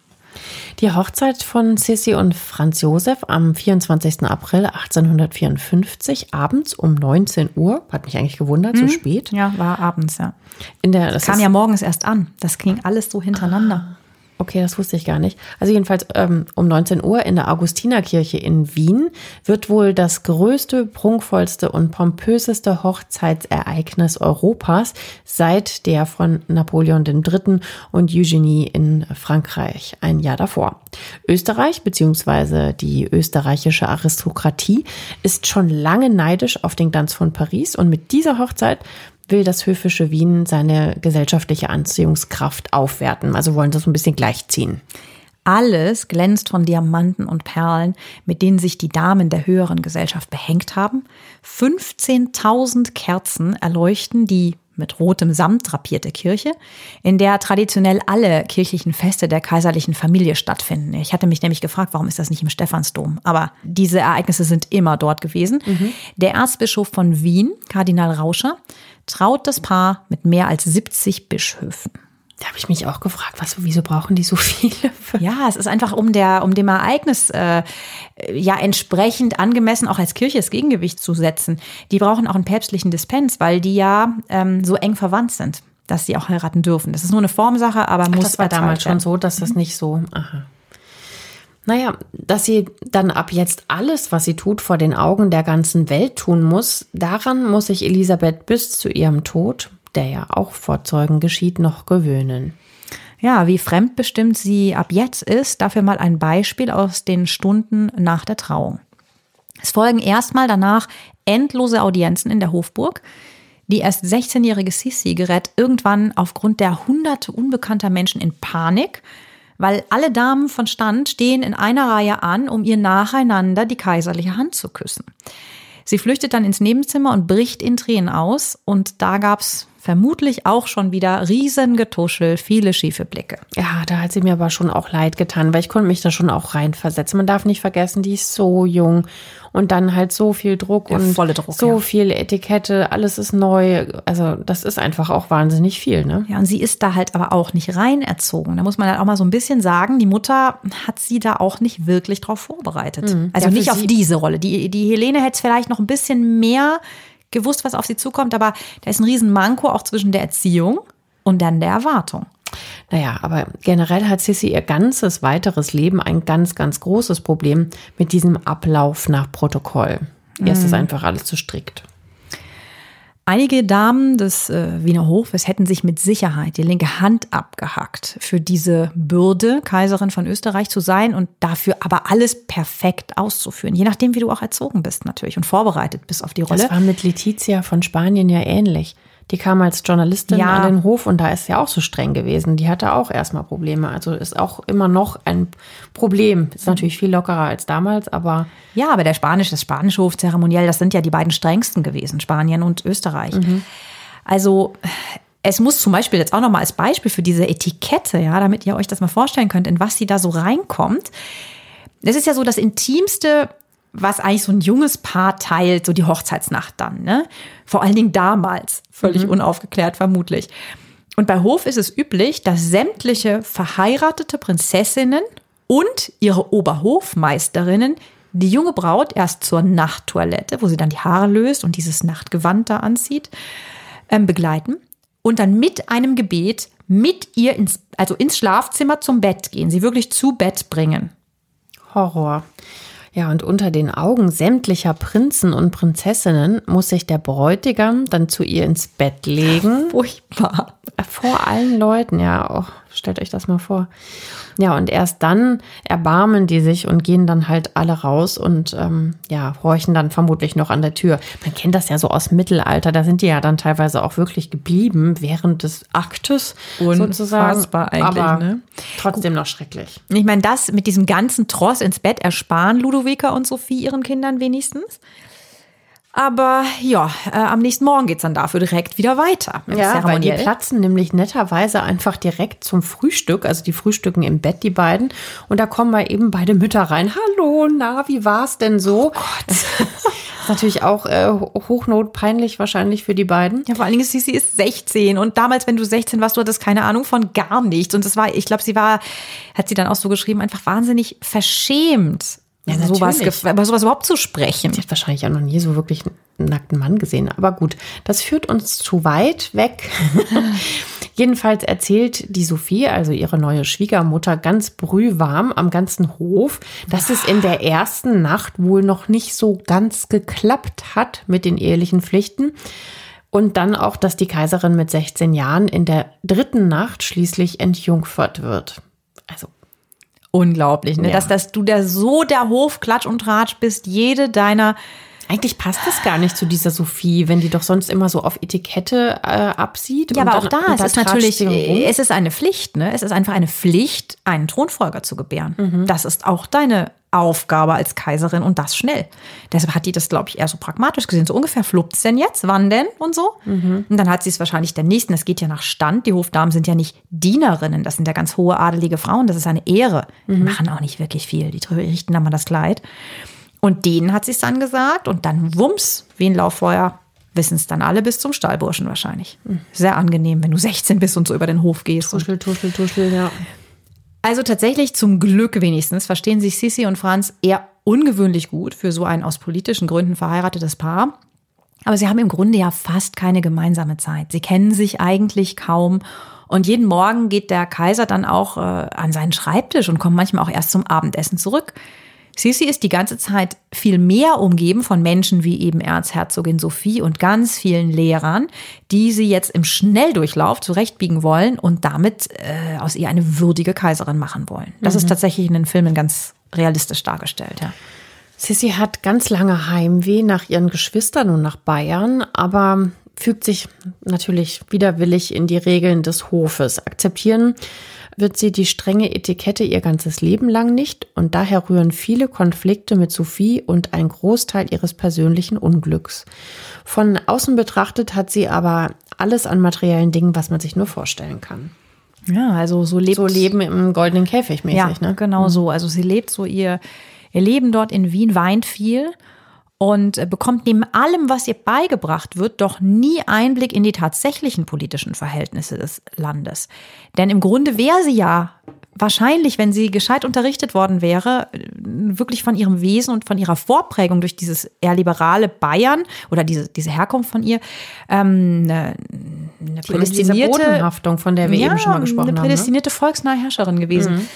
Die Hochzeit von Sissi und Franz Josef am 24. April 1854 abends um 19 Uhr, hat mich eigentlich gewundert, so hm? spät. Ja, war abends, ja. In der, das kam ja morgens erst an. Das ging alles so hintereinander. Okay, das wusste ich gar nicht. Also jedenfalls ähm, um 19 Uhr in der Augustinerkirche in Wien wird wohl das größte, prunkvollste und pompöseste Hochzeitsereignis Europas seit der von Napoleon III. und Eugenie in Frankreich ein Jahr davor. Österreich bzw. die österreichische Aristokratie ist schon lange neidisch auf den Glanz von Paris und mit dieser Hochzeit will das höfische Wien seine gesellschaftliche Anziehungskraft aufwerten. Also wollen sie es ein bisschen gleichziehen. Alles glänzt von Diamanten und Perlen, mit denen sich die Damen der höheren Gesellschaft behängt haben. 15.000 Kerzen erleuchten die mit rotem Samt drapierte Kirche, in der traditionell alle kirchlichen Feste der kaiserlichen Familie stattfinden. Ich hatte mich nämlich gefragt, warum ist das nicht im Stephansdom? Aber diese Ereignisse sind immer dort gewesen. Mhm. Der Erzbischof von Wien, Kardinal Rauscher, traut das Paar mit mehr als 70 Bischöfen. Da habe ich mich auch gefragt, was, wieso brauchen die so <laughs> viele? Ja, es ist einfach um der, um dem Ereignis äh, ja entsprechend angemessen auch als Kirche das Gegengewicht zu setzen. Die brauchen auch einen päpstlichen Dispens, weil die ja ähm, so eng verwandt sind, dass sie auch heiraten dürfen. Das ist nur eine Formsache, aber Ach, muss. Das war damals schon so, dass das mhm. nicht so. Aha. Naja, dass sie dann ab jetzt alles, was sie tut, vor den Augen der ganzen Welt tun muss, daran muss sich Elisabeth bis zu ihrem Tod, der ja auch vor Zeugen geschieht, noch gewöhnen. Ja, wie fremdbestimmt sie ab jetzt ist, dafür mal ein Beispiel aus den Stunden nach der Trauung. Es folgen erstmal danach endlose Audienzen in der Hofburg. Die erst 16-jährige Sissi gerät irgendwann aufgrund der hunderte unbekannter Menschen in Panik weil alle Damen von Stand stehen in einer Reihe an, um ihr nacheinander die kaiserliche Hand zu küssen. Sie flüchtet dann ins Nebenzimmer und bricht in Tränen aus. Und da gab's vermutlich auch schon wieder Riesengetuschel, viele schiefe Blicke. Ja, da hat sie mir aber schon auch leid getan, weil ich konnte mich da schon auch reinversetzen. Man darf nicht vergessen, die ist so jung und dann halt so viel Druck ja, und Druck, so ja. viel Etikette, alles ist neu. Also das ist einfach auch wahnsinnig viel, ne? Ja, und sie ist da halt aber auch nicht rein erzogen. Da muss man halt auch mal so ein bisschen sagen, die Mutter hat sie da auch nicht wirklich drauf vorbereitet. Mhm. Also ja, nicht auf diese Rolle. Die, die Helene hätte es vielleicht noch ein bisschen mehr gewusst, was auf sie zukommt, aber da ist ein Riesenmanko auch zwischen der Erziehung und dann der Erwartung. Naja, aber generell hat Sissy ihr ganzes weiteres Leben ein ganz, ganz großes Problem mit diesem Ablauf nach Protokoll. Ihr mhm. ist das einfach alles zu strikt. Einige Damen des äh, Wiener Hofes hätten sich mit Sicherheit die linke Hand abgehackt für diese Bürde, Kaiserin von Österreich zu sein und dafür aber alles perfekt auszuführen. Je nachdem, wie du auch erzogen bist natürlich und vorbereitet bist auf die Rolle. Das war mit Letizia von Spanien ja ähnlich. Die kam als Journalistin Ja. an den Hof und da ist ja auch so streng gewesen. Die hatte auch erstmal Probleme. Also ist auch immer noch ein Problem. Ist natürlich viel lockerer als damals, aber Ja, aber der Spanisch, das spanische Hofzeremoniell, das sind ja die beiden strengsten gewesen, Spanien und Österreich. Also es muss zum Beispiel jetzt auch noch mal als Beispiel für diese Etikette, ja, damit ihr euch das mal vorstellen könnt, in was sie da so reinkommt. Es ist ja so das Intimste, was eigentlich so ein junges Paar teilt, so die Hochzeitsnacht dann, ne? Vor allen Dingen damals, völlig unaufgeklärt vermutlich. Und bei Hof ist es üblich, dass sämtliche verheiratete Prinzessinnen und ihre Oberhofmeisterinnen die junge Braut erst zur Nachttoilette, wo sie dann die Haare löst und dieses Nachtgewand da anzieht, ähm, begleiten und dann mit einem Gebet mit ihr ins, also ins Schlafzimmer zum Bett gehen, sie wirklich zu Bett bringen. Horror. Ja, und unter den Augen sämtlicher Prinzen und Prinzessinnen muss sich der Bräutigam dann zu ihr ins Bett legen. <laughs> Furchtbar. Vor allen Leuten, ja. Oh, stellt euch das mal vor. Ja, und erst dann erbarmen die sich und gehen dann halt alle raus und ähm, ja, horchen dann vermutlich noch an der Tür. Man kennt das ja so aus dem Mittelalter, da sind die ja dann teilweise auch wirklich geblieben während des Aktes sozusagen. Unfassbar eigentlich, Aber ne? trotzdem noch schrecklich. Ich meine, das mit diesem ganzen Tross ins Bett ersparen Ludovica und Sophie ihren Kindern wenigstens. Aber ja, äh, am nächsten Morgen geht's dann dafür direkt wieder weiter. Ja, weil die platzen nämlich netterweise einfach direkt zum Frühstück. Also die frühstücken im Bett, die beiden. Und da kommen mal eben beide Mütter rein. Hallo, na, wie war's denn so? Oh Gott. <laughs> ist natürlich auch äh, hochnotpeinlich wahrscheinlich für die beiden. Ja, vor allen Dingen ist sie, sie ist 16 und damals, wenn du 16 warst, du hattest keine Ahnung von gar nichts. Und das war, ich glaube, sie war, hat sie dann auch so geschrieben, einfach wahnsinnig verschämt, Ja, über sowas, über sowas überhaupt zu sprechen. Sie hat wahrscheinlich auch noch nie so wirklich einen nackten Mann gesehen. Aber gut, das führt uns zu weit weg. <laughs> Jedenfalls erzählt die Sophie, also ihre neue Schwiegermutter, ganz brühwarm am ganzen Hof, dass es in der ersten Nacht wohl noch nicht so ganz geklappt hat mit den ehelichen Pflichten. Und dann auch, dass die Kaiserin mit 16 Jahren in der dritten Nacht schließlich entjungfert wird. Also Unglaublich, ne? Ja. Dass, dass du da so der Hofklatsch und Tratsch bist, jede deiner Eigentlich passt das gar nicht zu dieser Sophie, wenn die doch sonst immer so auf Etikette äh, absieht. Ja, aber dann- auch da, es ist natürlich, es ist eine Pflicht, ne? Es ist einfach eine Pflicht, einen Thronfolger zu gebären. Mhm. Das ist auch deine Aufgabe als Kaiserin und das schnell. Deshalb hat die das, glaube ich, eher so pragmatisch gesehen. So ungefähr fluppt's denn jetzt? Wann denn? Und so. Mhm. Und dann hat sie es wahrscheinlich der nächsten. Es geht ja nach Stand. Die Hofdamen sind ja nicht Dienerinnen. Das sind ja ganz hohe adelige Frauen. Das ist eine Ehre. Die Mhm. machen auch nicht wirklich viel. Die richten dann mal das Kleid. Und denen hat sie es dann gesagt und dann wumms, wie ein Lauffeuer, wissen es dann alle bis zum Stallburschen wahrscheinlich. Sehr angenehm, wenn du 16 bist und so über den Hof gehst. Tuschel, tuschel, tuschel, ja. Also tatsächlich zum Glück wenigstens verstehen sich Sissi und Franz eher ungewöhnlich gut für so ein aus politischen Gründen verheiratetes Paar. Aber sie haben im Grunde ja fast keine gemeinsame Zeit. Sie kennen sich eigentlich kaum. Und jeden Morgen geht der Kaiser dann auch äh, an seinen Schreibtisch und kommt manchmal auch erst zum Abendessen zurück. Sissi ist die ganze Zeit viel mehr umgeben von Menschen wie eben Erzherzogin Sophie und ganz vielen Lehrern, die sie jetzt im Schnelldurchlauf zurechtbiegen wollen und damit äh, aus ihr eine würdige Kaiserin machen wollen. Das ist tatsächlich in den Filmen ganz realistisch dargestellt, ja. Sissy hat ganz lange Heimweh nach ihren Geschwistern und nach Bayern, aber fügt sich natürlich widerwillig in die Regeln des Hofes. Akzeptieren wird sie die strenge Etikette ihr ganzes Leben lang nicht und daher rühren viele Konflikte mit Sophie und ein Großteil ihres persönlichen Unglücks. Von außen betrachtet hat sie aber alles an materiellen Dingen, was man sich nur vorstellen kann. Ja, also so lebt So leben im goldenen Käfig mäßig, Ja, ne? genau so. Also sie lebt so ihr, ihr Leben dort in Wien, weint viel und äh, bekommt neben allem, was ihr beigebracht wird, doch nie Einblick in die tatsächlichen politischen Verhältnisse des Landes. Denn im Grunde wäre sie ja wahrscheinlich, wenn sie gescheit unterrichtet worden wäre, äh, wirklich von ihrem Wesen und von ihrer Vorprägung durch dieses eher liberale Bayern oder diese, diese Herkunft von ihr, ähm, eine, eine diese Bodenhaftung, von der wir eben schon mal gesprochen eine haben. Ne? prädestinierte volksnahe Herrscherin gewesen.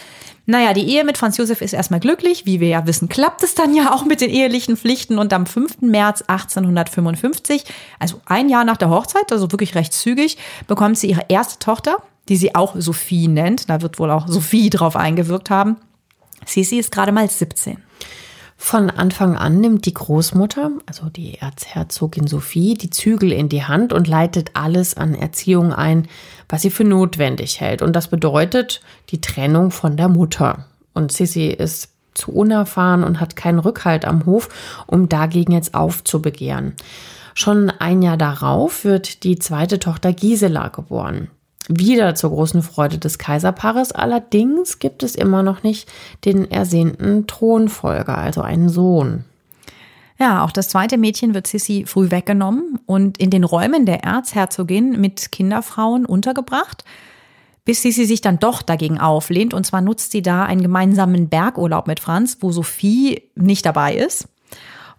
Naja, die Ehe mit Franz Josef ist erstmal glücklich. Wie wir ja wissen, klappt es dann ja auch mit den ehelichen Pflichten. Und am 5. März 1855, also ein Jahr nach der Hochzeit, also wirklich recht zügig, bekommt sie ihre erste Tochter, die sie auch Sophie nennt. Da wird wohl auch Sophie drauf eingewirkt haben. Sisi ist gerade mal 17. Von Anfang an nimmt die Großmutter, also die Erzherzogin Sophie, die Zügel in die Hand und leitet alles an Erziehung ein, was sie für notwendig hält. Und das bedeutet die Trennung von der Mutter. Und Sissi ist zu unerfahren und hat keinen Rückhalt am Hof, um dagegen jetzt aufzubegehren. Schon ein Jahr darauf wird die zweite Tochter Gisela geboren. Wieder zur großen Freude des Kaiserpaares. Allerdings gibt es immer noch nicht den ersehnten Thronfolger, also einen Sohn. Ja, auch das zweite Mädchen wird Sissi früh weggenommen und in den Räumen der Erzherzogin mit Kinderfrauen untergebracht, bis Sissi sich dann doch dagegen auflehnt. Und zwar nutzt sie da einen gemeinsamen Bergurlaub mit Franz, wo Sophie nicht dabei ist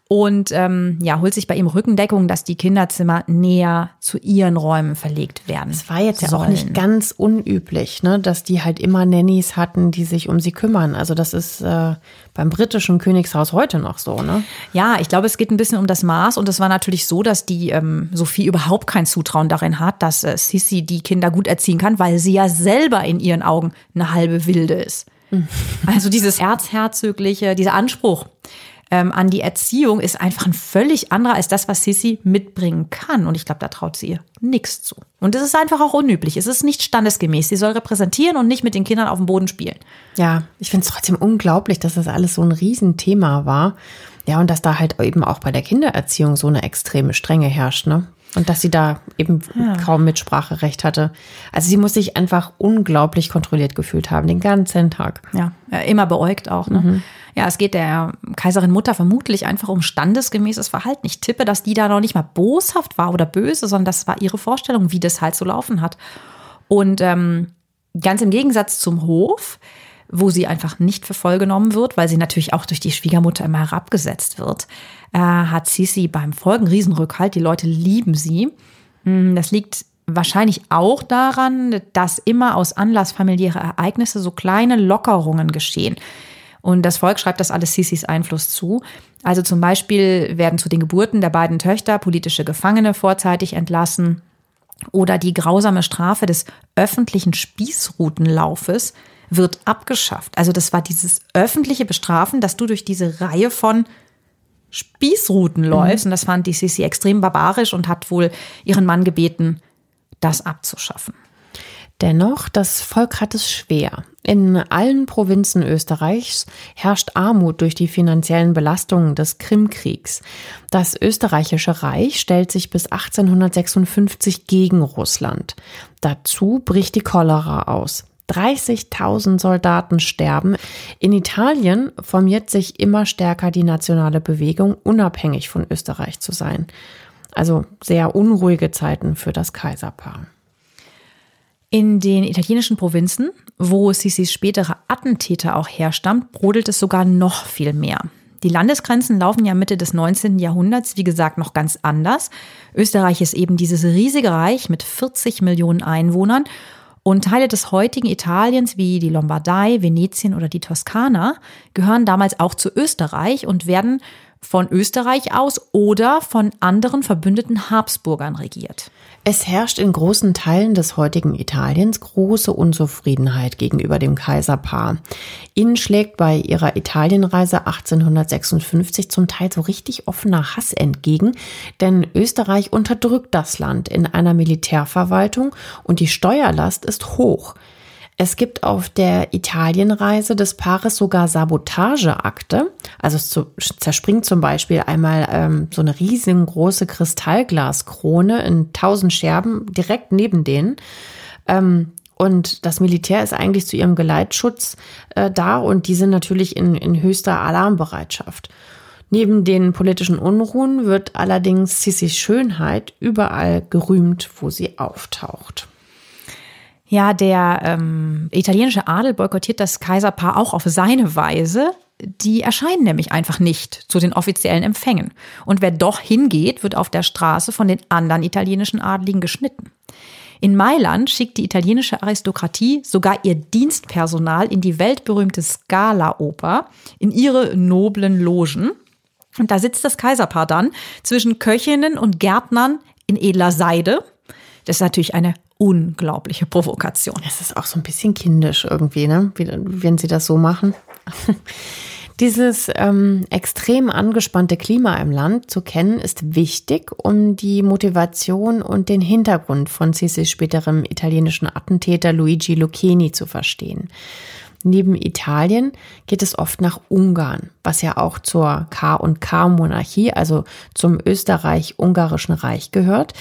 und ähm, ja, holt sich bei ihm Rückendeckung, dass die Kinderzimmer näher zu ihren Räumen verlegt werden. Es war jetzt ja auch nicht ganz unüblich, ne, dass die halt immer Nannies hatten, die sich um sie kümmern. Also das ist äh, beim britischen Königshaus heute noch so, ne? Ja, ich glaube, es geht ein bisschen um das Maß und es war natürlich so, dass die ähm, Sophie überhaupt kein Zutrauen darin hat, dass äh, Sissy die Kinder gut erziehen kann, weil sie ja selber in ihren Augen eine halbe Wilde ist. Mhm. Also dieses <laughs> erzherzögliche, dieser Anspruch ähm, an die Erziehung ist einfach ein völlig anderer als das, was Sissy mitbringen kann. Und ich glaube, da traut sie ihr nichts zu. Und es ist einfach auch unüblich. Es ist nicht standesgemäß. Sie soll repräsentieren und nicht mit den Kindern auf dem Boden spielen. Ja, ich finde es trotzdem unglaublich, dass das alles so ein Riesenthema war. Ja, und dass da halt eben auch bei der Kindererziehung so eine extreme Strenge herrscht, ne? Und dass sie da eben ja. kaum Mitspracherecht hatte. Also sie muss sich einfach unglaublich kontrolliert gefühlt haben, den ganzen Tag. Ja, immer beäugt auch. Ne? Mhm. Ja, es geht der Kaiserin Mutter vermutlich einfach um standesgemäßes Verhalten. Ich tippe, dass die da noch nicht mal boshaft war oder böse, sondern das war ihre Vorstellung, wie das halt so laufen hat. Und ähm, ganz im Gegensatz zum Hof, wo sie einfach nicht für voll genommen wird, weil sie natürlich auch durch die Schwiegermutter immer herabgesetzt wird, äh, hat Sisi beim Folgen Riesenrückhalt. Die Leute lieben sie. Hm, das liegt wahrscheinlich auch daran, dass immer aus Anlass familiärer Ereignisse so kleine Lockerungen geschehen. Und das Volk schreibt das alles Sisis Einfluss zu. Also zum Beispiel werden zu den Geburten der beiden Töchter politische Gefangene vorzeitig entlassen oder die grausame Strafe des öffentlichen Spießrutenlaufes wird abgeschafft. Also das war dieses öffentliche Bestrafen, dass du durch diese Reihe von Spießruten mhm. läufst. Mhm. Und das fand die Sisi extrem barbarisch und hat wohl ihren Mann gebeten, das abzuschaffen. Dennoch, das Volk hat es schwer. In allen Provinzen Österreichs herrscht Armut durch die finanziellen Belastungen des Krimkriegs. Das österreichische Reich stellt sich bis 1856 gegen Russland. Dazu bricht die Cholera aus. 30.000 Soldaten sterben. In Italien formiert sich immer stärker die nationale Bewegung, unabhängig von Österreich zu sein. Also sehr unruhige Zeiten für das Kaiserpaar. In den italienischen Provinzen, wo Sisis spätere Attentäter auch herstammt, brodelt es sogar noch viel mehr. Die Landesgrenzen laufen ja Mitte des 19. Jahrhunderts, wie gesagt, noch ganz anders. Österreich ist eben dieses riesige Reich mit 40 Millionen Einwohnern und Teile des heutigen Italiens wie die Lombardei, Venetien oder die Toskana gehören damals auch zu Österreich und werden von Österreich aus oder von anderen verbündeten Habsburgern regiert. Es herrscht in großen Teilen des heutigen Italiens große Unzufriedenheit gegenüber dem Kaiserpaar. Ihnen schlägt bei ihrer Italienreise 1856 zum Teil so richtig offener Hass entgegen, denn Österreich unterdrückt das Land in einer Militärverwaltung und die Steuerlast ist hoch. Es gibt auf der Italienreise des Paares sogar Sabotageakte. Also es zu, zerspringt zum Beispiel einmal ähm, so eine riesengroße Kristallglaskrone in tausend Scherben direkt neben denen. Ähm, und das Militär ist eigentlich zu ihrem Geleitschutz äh, da und die sind natürlich in, in höchster Alarmbereitschaft. Neben den politischen Unruhen wird allerdings Sissis Schönheit überall gerühmt, wo sie auftaucht. Ja, der ähm, italienische Adel boykottiert das Kaiserpaar auch auf seine Weise. Die erscheinen nämlich einfach nicht zu den offiziellen Empfängen. Und wer doch hingeht, wird auf der Straße von den anderen italienischen Adligen geschnitten. In Mailand schickt die italienische Aristokratie sogar ihr Dienstpersonal in die weltberühmte Scala-Oper, in ihre noblen Logen. Und da sitzt das Kaiserpaar dann zwischen Köchinnen und Gärtnern in edler Seide. Das ist natürlich eine unglaubliche Provokation. Es ist auch so ein bisschen kindisch irgendwie, ne? Wie, wenn sie das so machen. <laughs> Dieses ähm, extrem angespannte Klima im Land zu kennen, ist wichtig, um die Motivation und den Hintergrund von Sissis späterem italienischen Attentäter Luigi Lucchini zu verstehen. Neben Italien geht es oft nach Ungarn, was ja auch zur K&K-Monarchie, also zum Österreich-Ungarischen Reich gehört.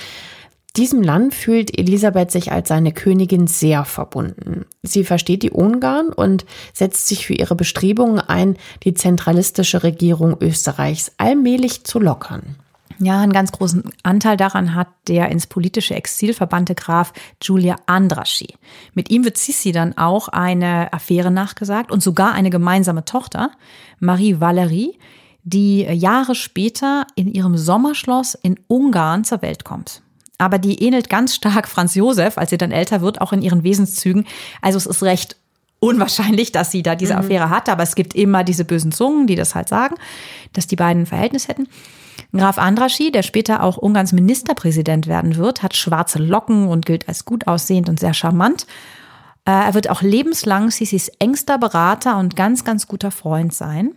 Diesem Land fühlt Elisabeth sich als seine Königin sehr verbunden. Sie versteht die Ungarn und setzt sich für ihre Bestrebungen ein, die zentralistische Regierung Österreichs allmählich zu lockern. Ja, einen ganz großen Anteil daran hat der ins politische Exil verbannte Graf Giulia Andraschi. Mit ihm wird Sissi dann auch eine Affäre nachgesagt und sogar eine gemeinsame Tochter, Marie Valerie, die Jahre später in ihrem Sommerschloss in Ungarn zur Welt kommt aber die ähnelt ganz stark Franz Josef, als sie dann älter wird, auch in ihren Wesenszügen. Also es ist recht unwahrscheinlich, dass sie da diese mhm. Affäre hatte, aber es gibt immer diese bösen Zungen, die das halt sagen, dass die beiden ein Verhältnis hätten. Graf Andraschi, der später auch Ungarns Ministerpräsident werden wird, hat schwarze Locken und gilt als gut aussehend und sehr charmant. Äh, er wird auch lebenslang Sisis engster Berater und ganz, ganz guter Freund sein.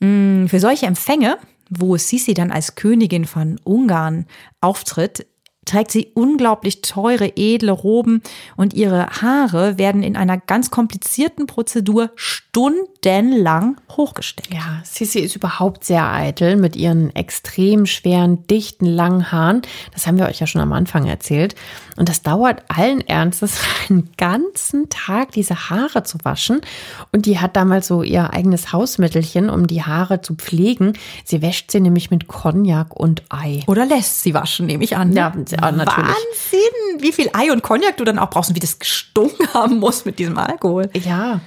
Mm, für solche Empfänge, wo Sisi dann als Königin von Ungarn auftritt, trägt sie unglaublich teure, edle Roben und ihre Haare werden in einer ganz komplizierten Prozedur stundenlang hochgesteckt. Ja, Sissi ist überhaupt sehr eitel mit ihren extrem schweren, dichten, langen Haaren. Das haben wir euch ja schon am Anfang erzählt. Und das dauert allen Ernstes <laughs> einen ganzen Tag, diese Haare zu waschen. Und die hat damals so ihr eigenes Hausmittelchen, um die Haare zu pflegen. Sie wäscht sie nämlich mit Cognac und Ei. Oder lässt sie waschen, nehme ich an. Ne? Ja, natürlich. Wahnsinn, wie viel Ei und Cognac du dann auch brauchst und wie das gestunken <laughs> haben muss mit diesem Alkohol. Ja.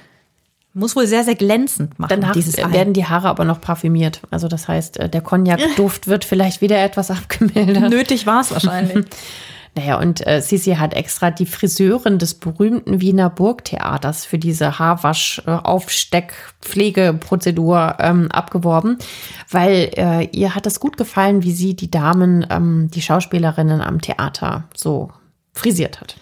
Muss wohl sehr, sehr glänzend machen. Danach werden die Haare aber noch parfümiert. Also das heißt, äh, der Cognac-Duft wird vielleicht wieder etwas <laughs> abgemildert. Nötig war es wahrscheinlich. Naja, und äh, Sisi hat extra die Friseurin des berühmten Wiener Burgtheaters für diese Haarwasch-Aufsteck-Pflegeprozedur ähm, abgeworben, weil äh, ihr hat es gut gefallen, wie sie die Damen, ähm, die Schauspielerinnen am Theater so frisiert hat.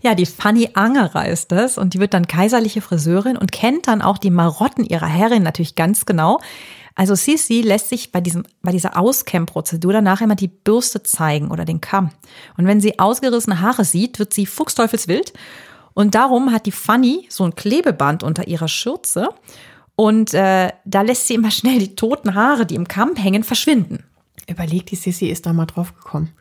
Ja, die Fanny Angerer ist das und die wird dann kaiserliche Friseurin und kennt dann auch die Marotten ihrer Herrin natürlich ganz genau. Also Sisi lässt sich bei, diesem, bei dieser Auskämmprozedur danach immer die Bürste zeigen oder den Kamm. Und wenn sie ausgerissene Haare sieht, wird sie fuchsteufelswild. Und darum hat die Fanny so ein Klebeband unter ihrer Schürze. Und äh, da lässt sie immer schnell die toten Haare, die im Kamm hängen, verschwinden. Überlegt, die Sissi ist da mal drauf gekommen.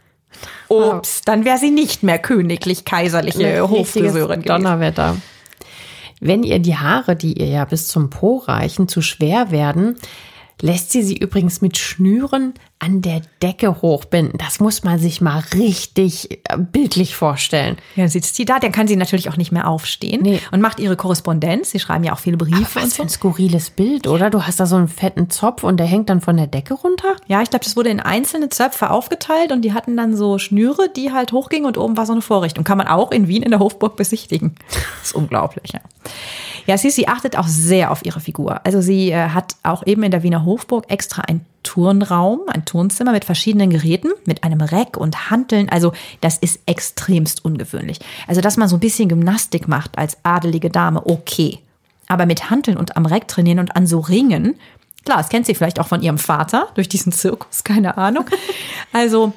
Ups, dann wäre sie nicht mehr königlich-kaiserliche Hoffriseurin gewesen. Donnerwetter. Wenn ihr die Haare, die ihr ja bis zum Po reichen, zu schwer werden, lässt sie sie übrigens mit Schnüren an der Decke hochbinden. Das muss man sich mal richtig äh, bildlich vorstellen. Ja, sitzt sie da, dann kann sie natürlich auch nicht mehr aufstehen Nee. und macht ihre Korrespondenz. Sie schreiben ja auch viele Briefe und Was für so. ein skurriles Bild, oder? Du hast da so einen fetten Zopf und der hängt dann von der Decke runter. Ja, ich glaube, das wurde in einzelne Zöpfe aufgeteilt und die hatten dann so Schnüre, die halt hochgingen und oben war so eine Vorrichtung. Kann man auch in Wien in der Hofburg besichtigen. <laughs> Das ist unglaublich, ja. Ja, Sissi achtet auch sehr auf ihre Figur. Also sie äh, hat auch eben in der Wiener Hofburg extra einen Turnraum, ein Turnzimmer mit verschiedenen Geräten, mit einem Reck und Hanteln. Also das ist extremst ungewöhnlich. Also dass man so ein bisschen Gymnastik macht als adelige Dame, okay. Aber mit Hanteln und am Reck trainieren und an so Ringen, klar, das kennt sie vielleicht auch von ihrem Vater durch diesen Zirkus, keine Ahnung. <laughs> Also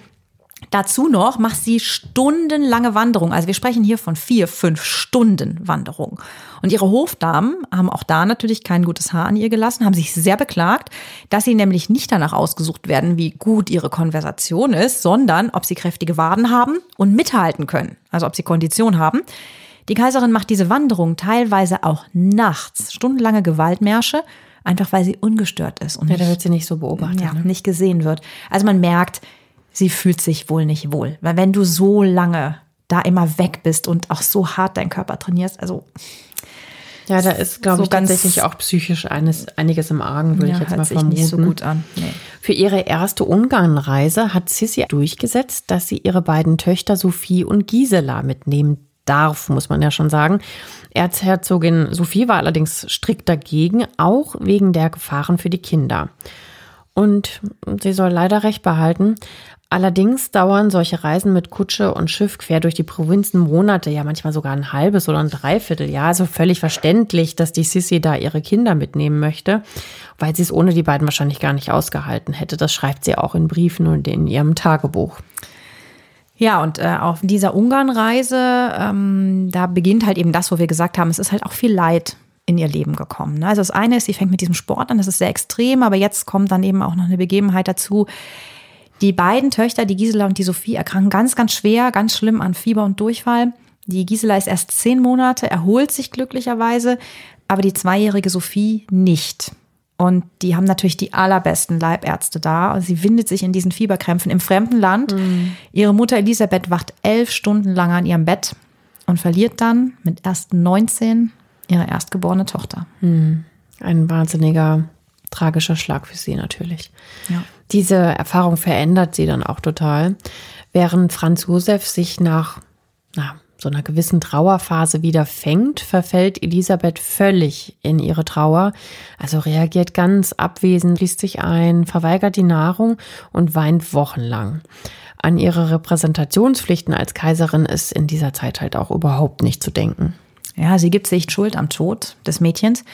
Dazu noch macht sie stundenlange Wanderung. Also wir sprechen hier von vier, fünf Stunden Wanderung. Und ihre Hofdamen haben auch da natürlich kein gutes Haar an ihr gelassen, haben sich sehr beklagt, dass sie nämlich nicht danach ausgesucht werden, wie gut ihre Konversation ist, sondern ob sie kräftige Waden haben und mithalten können. Also ob sie Kondition haben. Die Kaiserin macht diese Wanderung teilweise auch nachts, stundenlange Gewaltmärsche, einfach weil sie ungestört ist und Ja, da wird sie nicht so beobachtet. ja, ne? nicht gesehen wird. Also man merkt, sie fühlt sich wohl nicht wohl. Weil wenn du so lange da immer weg bist und auch so hart deinen Körper trainierst, also Ja, da ist, glaube So ich, tatsächlich auch psychisch eines, einiges im Argen, würde ja, ich jetzt mal sich vermuten. nicht so gut an. Nee. Für ihre erste Ungarnreise hat Sissi durchgesetzt, dass sie ihre beiden Töchter Sophie und Gisela mitnehmen darf, muss man ja schon sagen. Erzherzogin Sophie war allerdings strikt dagegen, auch wegen der Gefahren für die Kinder. Und sie soll leider recht behalten. Allerdings dauern solche Reisen mit Kutsche und Schiff quer durch die Provinzen Monate, ja manchmal sogar ein halbes oder ein Dreivierteljahr. Also völlig verständlich, dass die Sissi da ihre Kinder mitnehmen möchte, weil sie es ohne die beiden wahrscheinlich gar nicht ausgehalten hätte. Das schreibt sie auch in Briefen und in ihrem Tagebuch. Ja, und äh, auf dieser Ungarnreise, ähm, da beginnt halt eben das, wo wir gesagt haben, es ist halt auch viel Leid in ihr Leben gekommen. Ne? Also das eine ist, sie fängt mit diesem Sport an, das ist sehr extrem, aber jetzt kommt dann eben auch noch eine Begebenheit dazu, die beiden Töchter, die Gisela und die Sophie, erkranken ganz, ganz schwer, ganz schlimm an Fieber und Durchfall. Die Gisela ist erst zehn Monate, erholt sich glücklicherweise, aber die zweijährige Sophie nicht. Und die haben natürlich die allerbesten Leibärzte da. Und sie windet sich in diesen Fieberkrämpfen im fremden Land. Mhm. Ihre Mutter Elisabeth wacht elf Stunden lang an ihrem Bett und verliert dann mit erst 19 ihre erstgeborene Tochter. Mhm. Ein wahnsinniger, tragischer Schlag für sie natürlich. Ja. Diese Erfahrung verändert sie dann auch total, während Franz Josef sich nach na, so einer gewissen Trauerphase wieder fängt, verfällt Elisabeth völlig in ihre Trauer, also reagiert ganz abwesend, liest sich ein, verweigert die Nahrung und weint wochenlang. An ihre Repräsentationspflichten als Kaiserin ist in dieser Zeit halt auch überhaupt nicht zu denken. Ja, sie gibt sich Schuld am Tod des Mädchens,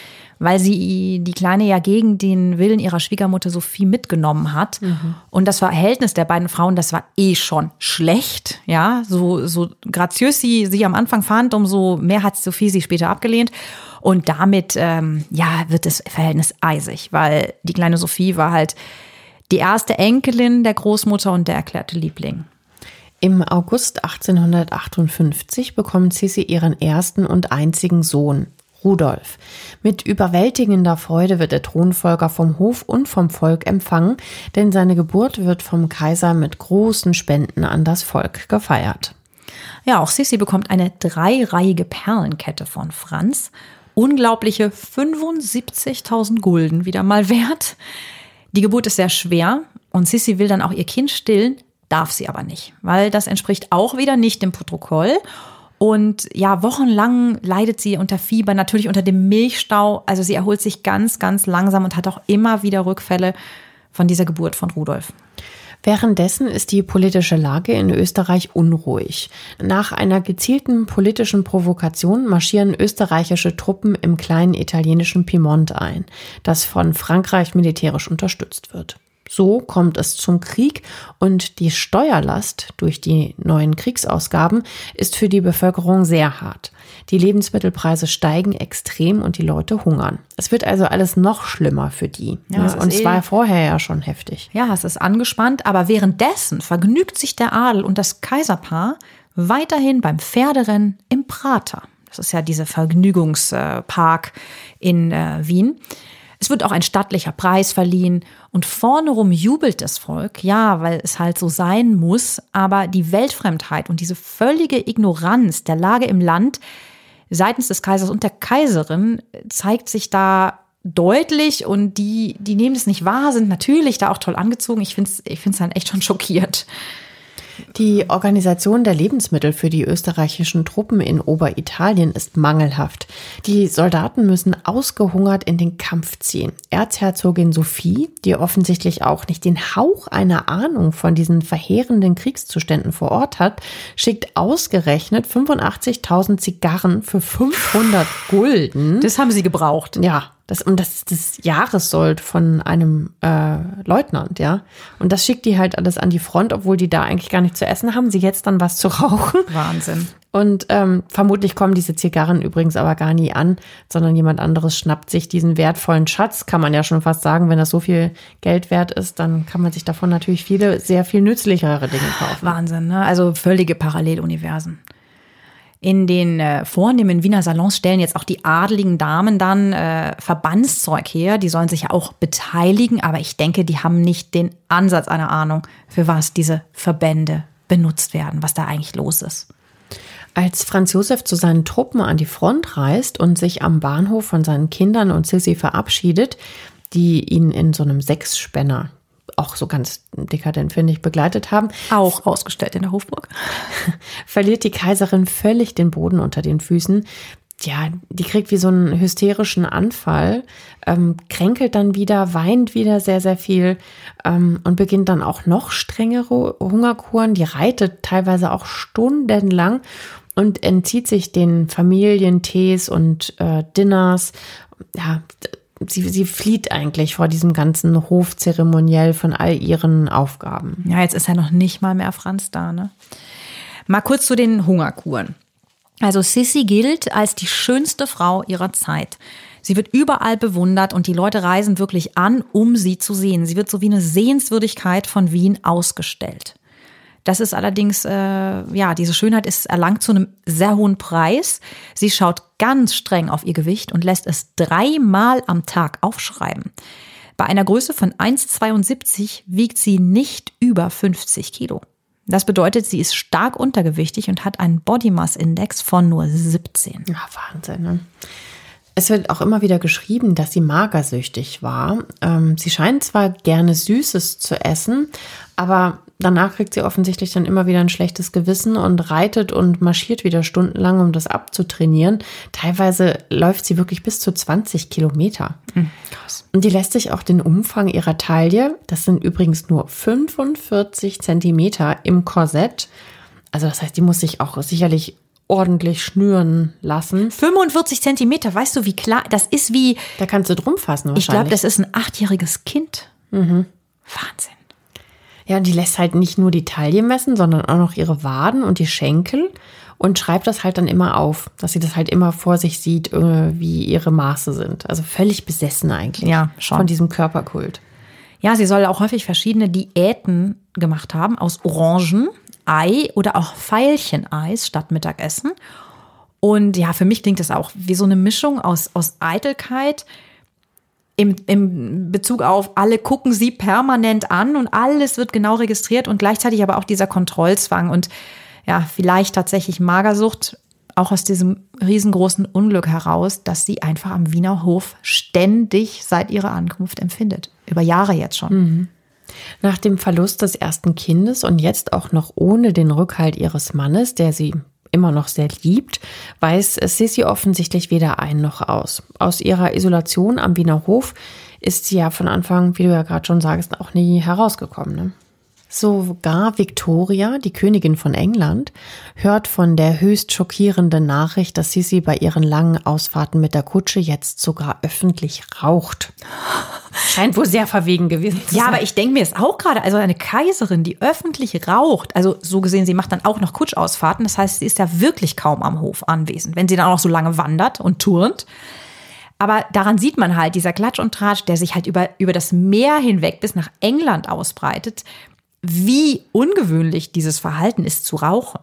weil sie die Kleine ja gegen den Willen ihrer Schwiegermutter Sophie mitgenommen hat. Mhm. Und das Verhältnis der beiden Frauen, das war eh schon schlecht. Ja, so, so graziös sie sich am Anfang fand, umso mehr hat Sophie sie später abgelehnt. Und damit, ähm, ja, wird das Verhältnis eisig, weil die kleine Sophie war halt die erste Enkelin der Großmutter und der erklärte Liebling. Im August 1858 bekommt Sissi ihren ersten und einzigen Sohn, Rudolf. Mit überwältigender Freude wird der Thronfolger vom Hof und vom Volk empfangen, denn seine Geburt wird vom Kaiser mit großen Spenden an das Volk gefeiert. Ja, auch Sissi bekommt eine dreireihige Perlenkette von Franz. Unglaubliche 75.000 Gulden wieder mal wert. Die Geburt ist sehr schwer und Sissi will dann auch ihr Kind stillen, darf sie aber nicht, weil das entspricht auch wieder nicht dem Protokoll und ja, wochenlang leidet sie unter Fieber, natürlich unter dem Milchstau. Also sie erholt sich ganz, ganz langsam und hat auch immer wieder Rückfälle von dieser Geburt von Rudolf. Währenddessen ist die politische Lage in Österreich unruhig. Nach einer gezielten politischen Provokation marschieren österreichische Truppen im kleinen italienischen Piemont ein, das von Frankreich militärisch unterstützt wird. So kommt es zum Krieg und die Steuerlast durch die neuen Kriegsausgaben ist für die Bevölkerung sehr hart. Die Lebensmittelpreise steigen extrem und die Leute hungern. Es wird also alles noch schlimmer für die. Ja, ne? Und es eh war vorher ja schon heftig. Ja, es ist angespannt, aber währenddessen vergnügt sich der Adel und das Kaiserpaar weiterhin beim Pferderennen im Prater. Das ist ja dieser Vergnügungspark in äh, Wien. Es wird auch ein stattlicher Preis verliehen und vornerum jubelt das Volk, ja, weil es halt so sein muss, aber die Weltfremdheit und diese völlige Ignoranz der Lage im Land seitens des Kaisers und der Kaiserin zeigt sich da deutlich und die, die nehmen es nicht wahr, sind natürlich da auch toll angezogen. Ich finde es ich find's dann echt schon schockiert. Die Organisation der Lebensmittel für die österreichischen Truppen in Oberitalien ist mangelhaft. Die Soldaten müssen ausgehungert in den Kampf ziehen. Erzherzogin Sophie, die offensichtlich auch nicht den Hauch einer Ahnung von diesen verheerenden Kriegszuständen vor Ort hat, schickt ausgerechnet 85.000 Zigarren für 500 Gulden. Das haben sie gebraucht. Ja, das, und das ist das Jahressold von einem äh, Leutnant, ja. Und das schickt die halt alles an die Front, obwohl die da eigentlich gar nicht zu essen haben. Sie jetzt dann was zu rauchen. Wahnsinn. Und ähm, vermutlich kommen diese Zigarren übrigens aber gar nie an, sondern jemand anderes schnappt sich diesen wertvollen Schatz, kann man ja schon fast sagen, wenn das so viel Geld wert ist, dann kann man sich davon natürlich viele sehr viel nützlichere Dinge kaufen. Wahnsinn, ne? Also völlige Paralleluniversen. In den äh, vornehmen Wiener Salons stellen jetzt auch die adeligen Damen dann äh, Verbandszeug her. Die sollen sich ja auch beteiligen, aber ich denke, die haben nicht den Ansatz einer Ahnung, für was diese Verbände benutzt werden, was da eigentlich los ist. Als Franz Josef zu seinen Truppen an die Front reist und sich am Bahnhof von seinen Kindern und Sissy verabschiedet, die ihn in so einem Sechsspänner auch so ganz dekadent, finde ich, begleitet haben. Auch ausgestellt in der Hofburg. <laughs> verliert die Kaiserin völlig den Boden unter den Füßen. ja, die kriegt wie so einen hysterischen Anfall, ähm, kränkelt dann wieder, weint wieder sehr, sehr viel ähm, und beginnt dann auch noch strengere Hungerkuren. Die reitet teilweise auch stundenlang und entzieht sich den Familientees und äh, Dinners. Ja, sie, sie flieht eigentlich vor diesem ganzen Hofzeremoniell von all ihren Aufgaben. Ja, jetzt ist ja noch nicht mal mehr Franz da, ne? Mal kurz zu den Hungerkuren. Also Sissy gilt als die schönste Frau ihrer Zeit. Sie wird überall bewundert und die Leute reisen wirklich an, um sie zu sehen. Sie wird so wie eine Sehenswürdigkeit von Wien ausgestellt. Das ist allerdings, äh, ja, diese Schönheit ist erlangt zu einem sehr hohen Preis. Sie schaut ganz streng auf ihr Gewicht und lässt es dreimal am Tag aufschreiben. Bei einer Größe von 1,72 wiegt sie nicht über 50 Kilo. Das bedeutet, sie ist stark untergewichtig und hat einen Body Mass Index von nur 17. Ja, Wahnsinn. Ne? Es wird auch immer wieder geschrieben, dass sie magersüchtig war. Ähm, sie scheint zwar gerne Süßes zu essen, aber danach kriegt sie offensichtlich dann immer wieder ein schlechtes Gewissen und reitet und marschiert wieder stundenlang, um das abzutrainieren. Teilweise läuft sie wirklich bis zu 20 Kilometer. Mhm, krass. Und die lässt sich auch den Umfang ihrer Taille, das sind übrigens nur 45 Zentimeter im Korsett. Also das heißt, die muss sich auch sicherlich ordentlich schnüren lassen. 45 Zentimeter, weißt du, wie klar, das ist wie. Da kannst du drum fassen wahrscheinlich. Ich glaube, das ist ein achtjähriges Kind. Mhm. Wahnsinn. Ja, die lässt halt nicht nur die Taille messen, sondern auch noch ihre Waden und die Schenkel und schreibt das halt dann immer auf, dass sie das halt immer vor sich sieht, äh, wie ihre Maße sind. Also völlig besessen eigentlich ja, schon. von diesem Körperkult. Ja, sie soll auch häufig verschiedene Diäten gemacht haben aus Orangen, Ei oder auch Veilcheneis statt Mittagessen. Und ja, für mich klingt das auch wie so eine Mischung aus, aus Eitelkeit, im, im Bezug auf, alle gucken sie permanent an und alles wird genau registriert und gleichzeitig aber auch dieser Kontrollzwang und ja, vielleicht tatsächlich Magersucht, auch aus diesem riesengroßen Unglück heraus, dass sie einfach am Wiener Hof ständig seit ihrer Ankunft empfindet. Über Jahre jetzt schon. Mhm. Nach dem Verlust des ersten Kindes und jetzt auch noch ohne den Rückhalt ihres Mannes, der sie immer noch sehr liebt, weiß Sissy offensichtlich weder ein noch aus. Aus ihrer Isolation am Wiener Hof ist sie ja von Anfang, wie du ja gerade schon sagst, auch nie herausgekommen. Ne? Sogar Victoria, die Königin von England, hört von der höchst schockierenden Nachricht, dass Sisi bei ihren langen Ausfahrten mit der Kutsche jetzt sogar öffentlich raucht. Scheint wohl sehr verwegen gewesen zu sein. Ja, aber ich denke mir es auch gerade, also eine Kaiserin, die öffentlich raucht, also so gesehen, sie macht dann auch noch Kutschausfahrten, das heißt, sie ist ja wirklich kaum am Hof anwesend, wenn sie dann auch noch so lange wandert und turnt. Aber daran sieht man halt, dieser Klatsch und Tratsch, der sich halt über, über das Meer hinweg bis nach England ausbreitet, wie ungewöhnlich dieses Verhalten ist zu rauchen.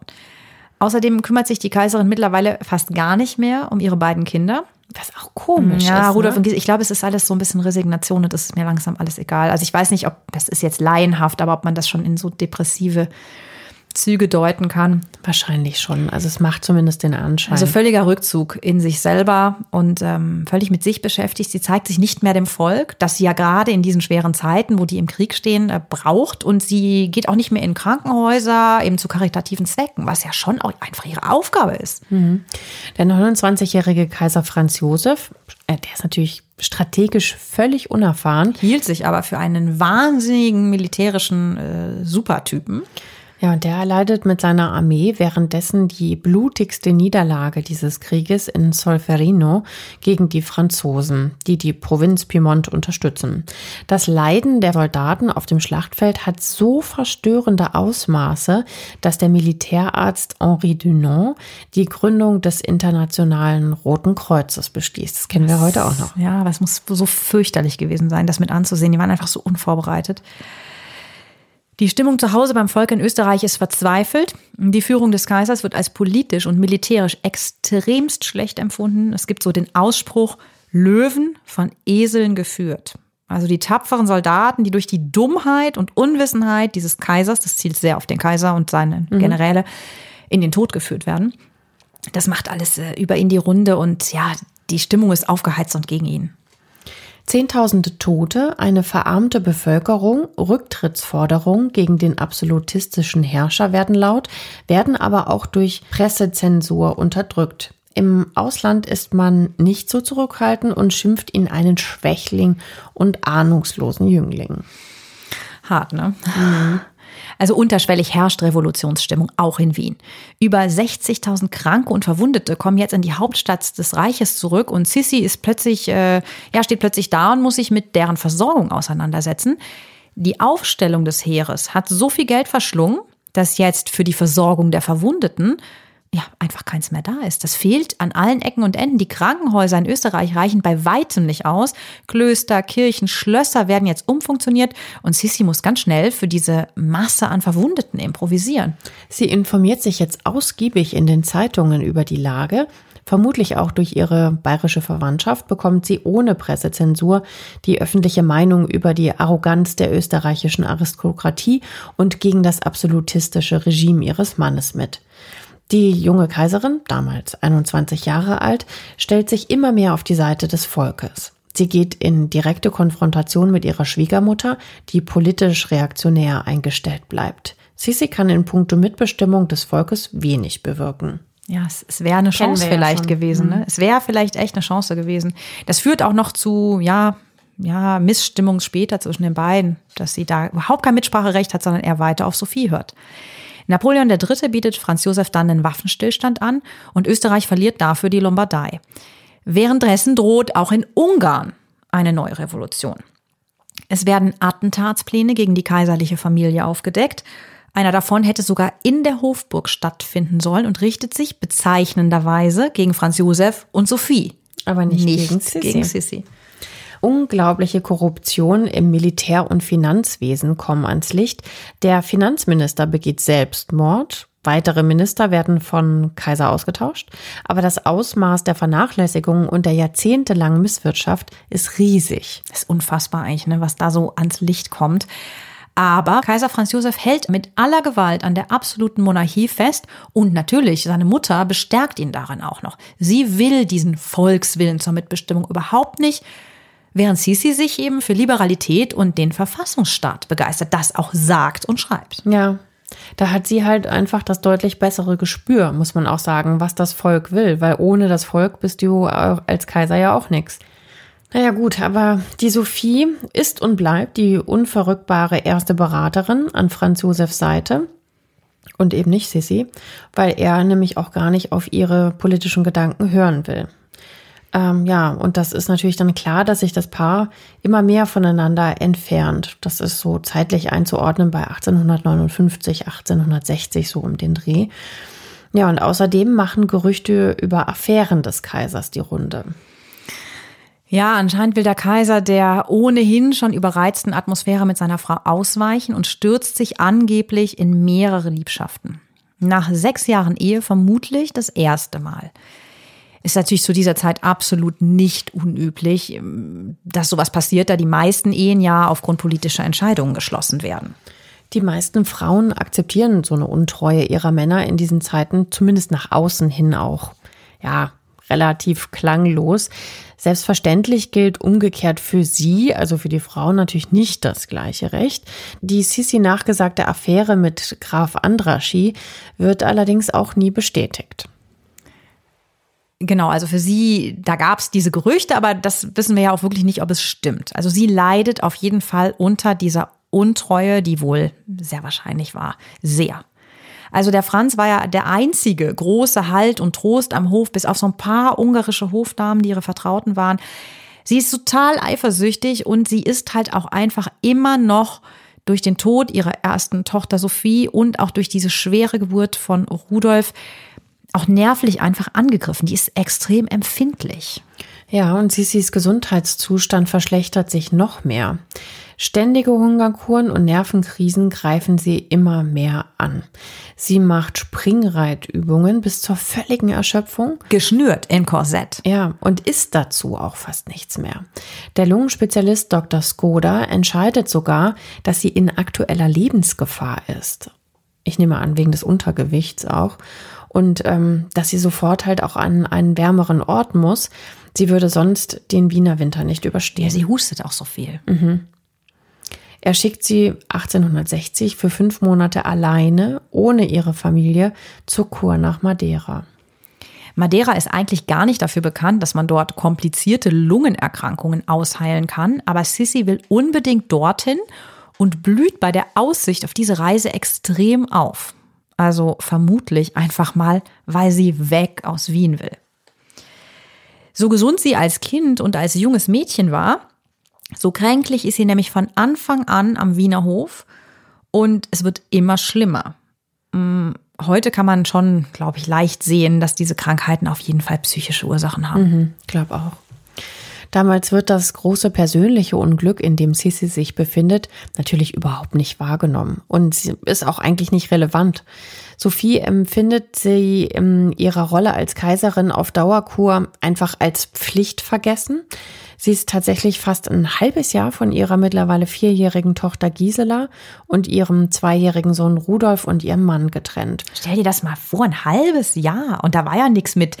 Außerdem kümmert sich die Kaiserin mittlerweile fast gar nicht mehr um ihre beiden Kinder. Was auch komisch ja, ist. Rudolf ne? und Gies, ich glaube, es ist alles so ein bisschen Resignation und das ist mir langsam alles egal. Also ich weiß nicht, ob das ist jetzt laienhaft, aber ob man das schon in so depressive Züge deuten kann. Wahrscheinlich schon. Also es macht zumindest den Anschein. Also völliger Rückzug in sich selber und ähm, völlig mit sich beschäftigt. Sie zeigt sich nicht mehr dem Volk, das sie ja gerade in diesen schweren Zeiten, wo die im Krieg stehen, äh, braucht. Und sie geht auch nicht mehr in Krankenhäuser, eben zu karitativen Zwecken, was ja schon auch einfach ihre Aufgabe ist. Mhm. Der 29-jährige Kaiser Franz Josef, äh, der ist natürlich strategisch völlig unerfahren. Hielt sich aber für einen wahnsinnigen militärischen äh, Supertypen. Ja, und der erleidet mit seiner Armee währenddessen die blutigste Niederlage dieses Krieges in Solferino gegen die Franzosen, die die Provinz Piemont unterstützen. Das Leiden der Soldaten auf dem Schlachtfeld hat so verstörende Ausmaße, dass der Militärarzt Henri Dunant die Gründung des Internationalen Roten Kreuzes beschließt. Das kennen wir heute auch noch. Ja, es muss so fürchterlich gewesen sein, das mit anzusehen. Die waren einfach so unvorbereitet. Die Stimmung zu Hause beim Volk in Österreich ist verzweifelt. Die Führung des Kaisers wird als politisch und militärisch extremst schlecht empfunden. Es gibt so den Ausspruch, Löwen von Eseln geführt. Also die tapferen Soldaten, die durch die Dummheit und Unwissenheit dieses Kaisers, das zielt sehr auf den Kaiser und seine mhm. Generäle, in den Tod geführt werden. Das macht alles äh, über ihn die Runde und ja, die Stimmung ist aufgeheizt und gegen ihn. Zehntausende Tote, eine verarmte Bevölkerung, Rücktrittsforderungen gegen den absolutistischen Herrscher werden laut, werden aber auch durch Pressezensur unterdrückt. Im Ausland ist man nicht so zurückhaltend und schimpft ihn einen Schwächling und ahnungslosen Jüngling. Hart, ne? Mhm. Also unterschwellig herrscht Revolutionsstimmung auch in Wien. Über 60.000 Kranke und Verwundete kommen jetzt in die Hauptstadt des Reiches zurück und Sissi ist plötzlich, äh, ja, steht plötzlich da und muss sich mit deren Versorgung auseinandersetzen. Die Aufstellung des Heeres hat so viel Geld verschlungen, dass jetzt für die Versorgung der Verwundeten ja, einfach keins mehr da ist. Das fehlt an allen Ecken und Enden. Die Krankenhäuser in Österreich reichen bei weitem nicht aus. Klöster, Kirchen, Schlösser werden jetzt umfunktioniert und Sissi muss ganz schnell für diese Masse an Verwundeten improvisieren. Sie informiert sich jetzt ausgiebig in den Zeitungen über die Lage. Vermutlich auch durch ihre bayerische Verwandtschaft bekommt sie ohne Pressezensur die öffentliche Meinung über die Arroganz der österreichischen Aristokratie und gegen das absolutistische Regime ihres Mannes mit. Die junge Kaiserin, damals 21 Jahre alt, stellt sich immer mehr auf die Seite des Volkes. Sie geht in direkte Konfrontation mit ihrer Schwiegermutter, die politisch reaktionär eingestellt bleibt. Sisi kann in puncto Mitbestimmung des Volkes wenig bewirken. Ja, es, es wäre eine Chance vielleicht ja gewesen. Ne? Mhm. Es wäre vielleicht echt eine Chance gewesen. Das führt auch noch zu, ja, ja, Missstimmung später zwischen den beiden, dass sie da überhaupt kein Mitspracherecht hat, sondern er weiter auf Sophie hört. Napoleon III. bietet Franz Josef dann einen Waffenstillstand an und Österreich verliert dafür die Lombardei. Währenddessen droht auch in Ungarn eine neue Revolution. Es werden Attentatspläne gegen die kaiserliche Familie aufgedeckt. Einer davon hätte sogar in der Hofburg stattfinden sollen und richtet sich bezeichnenderweise gegen Franz Josef und Sophie. Aber nicht, nicht gegen Sissi. Gegen Sissi. Unglaubliche Korruption im Militär- und Finanzwesen kommen ans Licht. Der Finanzminister begeht Selbstmord. Weitere Minister werden von Kaiser ausgetauscht. Aber das Ausmaß der Vernachlässigung und der jahrzehntelangen Misswirtschaft ist riesig. Das ist unfassbar eigentlich, ne, was da so ans Licht kommt. Aber Kaiser Franz Josef hält mit aller Gewalt an der absoluten Monarchie fest und natürlich seine Mutter bestärkt ihn darin auch noch. Sie will diesen Volkswillen zur Mitbestimmung überhaupt nicht während Sisi sich eben für Liberalität und den Verfassungsstaat begeistert, das auch sagt und schreibt. Ja, da hat sie halt einfach das deutlich bessere Gespür, muss man auch sagen, was das Volk will, weil ohne das Volk bist du als Kaiser ja auch nichts. Naja gut, aber die Sophie ist und bleibt die unverrückbare erste Beraterin an Franz Josefs Seite und eben nicht Sissi, weil er nämlich auch gar nicht auf ihre politischen Gedanken hören will. Ähm, ja, und das ist natürlich dann klar, dass sich das Paar immer mehr voneinander entfernt. Das ist so zeitlich einzuordnen bei 1859, 1860 so um den Dreh. Ja, und außerdem machen Gerüchte über Affären des Kaisers die Runde. Ja, anscheinend will der Kaiser der ohnehin schon überreizten Atmosphäre mit seiner Frau ausweichen und stürzt sich angeblich in mehrere Liebschaften. Nach sechs Jahren Ehe vermutlich das erste Mal. Ist natürlich zu dieser Zeit absolut nicht unüblich, ähm, dass sowas passiert, da die meisten Ehen ja aufgrund politischer Entscheidungen geschlossen werden. Die meisten Frauen akzeptieren so eine Untreue ihrer Männer in diesen Zeiten, zumindest nach außen hin auch. Ja, relativ klanglos. Selbstverständlich gilt umgekehrt für sie, also für die Frauen natürlich nicht das gleiche Recht. Die Sisi nachgesagte Affäre mit Graf Andraschi wird allerdings auch nie bestätigt. Genau, also für sie, da gab es diese Gerüchte, aber das wissen wir ja auch wirklich nicht, ob es stimmt. Also sie leidet auf jeden Fall unter dieser Untreue, die wohl sehr wahrscheinlich war, sehr. Also der Franz war ja der einzige große Halt und Trost am Hof, bis auf so ein paar ungarische Hofdamen, die ihre Vertrauten waren. Sie ist total eifersüchtig und sie ist halt auch einfach immer noch durch den Tod ihrer ersten Tochter Sophie und auch durch diese schwere Geburt von Rudolf auch nervlich einfach angegriffen. Die ist extrem empfindlich. Ja, und Sissis Gesundheitszustand verschlechtert sich noch mehr. Ständige Hungerkuren und Nervenkrisen greifen sie immer mehr an. Sie macht Springreitübungen bis zur völligen Erschöpfung. Geschnürt in Korsett. Ja, und isst dazu auch fast nichts mehr. Der Lungenspezialist Dr. Skoda entscheidet sogar, dass sie in aktueller Lebensgefahr ist. Ich nehme an, wegen des Untergewichts auch und ähm, dass sie sofort halt auch an einen wärmeren Ort muss. Sie würde sonst den Wiener Winter nicht überstehen. Ja, sie hustet auch so viel. Mhm. Er schickt sie 1860 für fünf Monate alleine, ohne ihre Familie, zur Kur nach Madeira. Madeira ist eigentlich gar nicht dafür bekannt, dass man dort komplizierte Lungenerkrankungen ausheilen kann, aber Sissy will unbedingt dorthin und blüht bei der Aussicht auf diese Reise extrem auf. Also vermutlich einfach mal, weil sie weg aus Wien will. So gesund sie als Kind und als junges Mädchen war, so kränklich ist sie nämlich von Anfang an am Wiener Hof und es wird immer schlimmer. Mm, heute kann man schon, glaube ich, leicht sehen, dass diese Krankheiten auf jeden Fall psychische Ursachen haben. Mhm, glaube auch. Damals wird das große persönliche Unglück, in dem Sissi sich befindet, natürlich überhaupt nicht wahrgenommen und sie ist auch eigentlich nicht relevant. Sophie empfindet sie in ihrer Rolle als Kaiserin auf Dauerkur einfach als Pflicht vergessen. Sie ist tatsächlich fast ein halbes Jahr von ihrer mittlerweile vierjährigen Tochter Gisela und ihrem zweijährigen Sohn Rudolf und ihrem Mann getrennt. Stell dir das mal vor, ein halbes Jahr. Und da war ja nichts mit,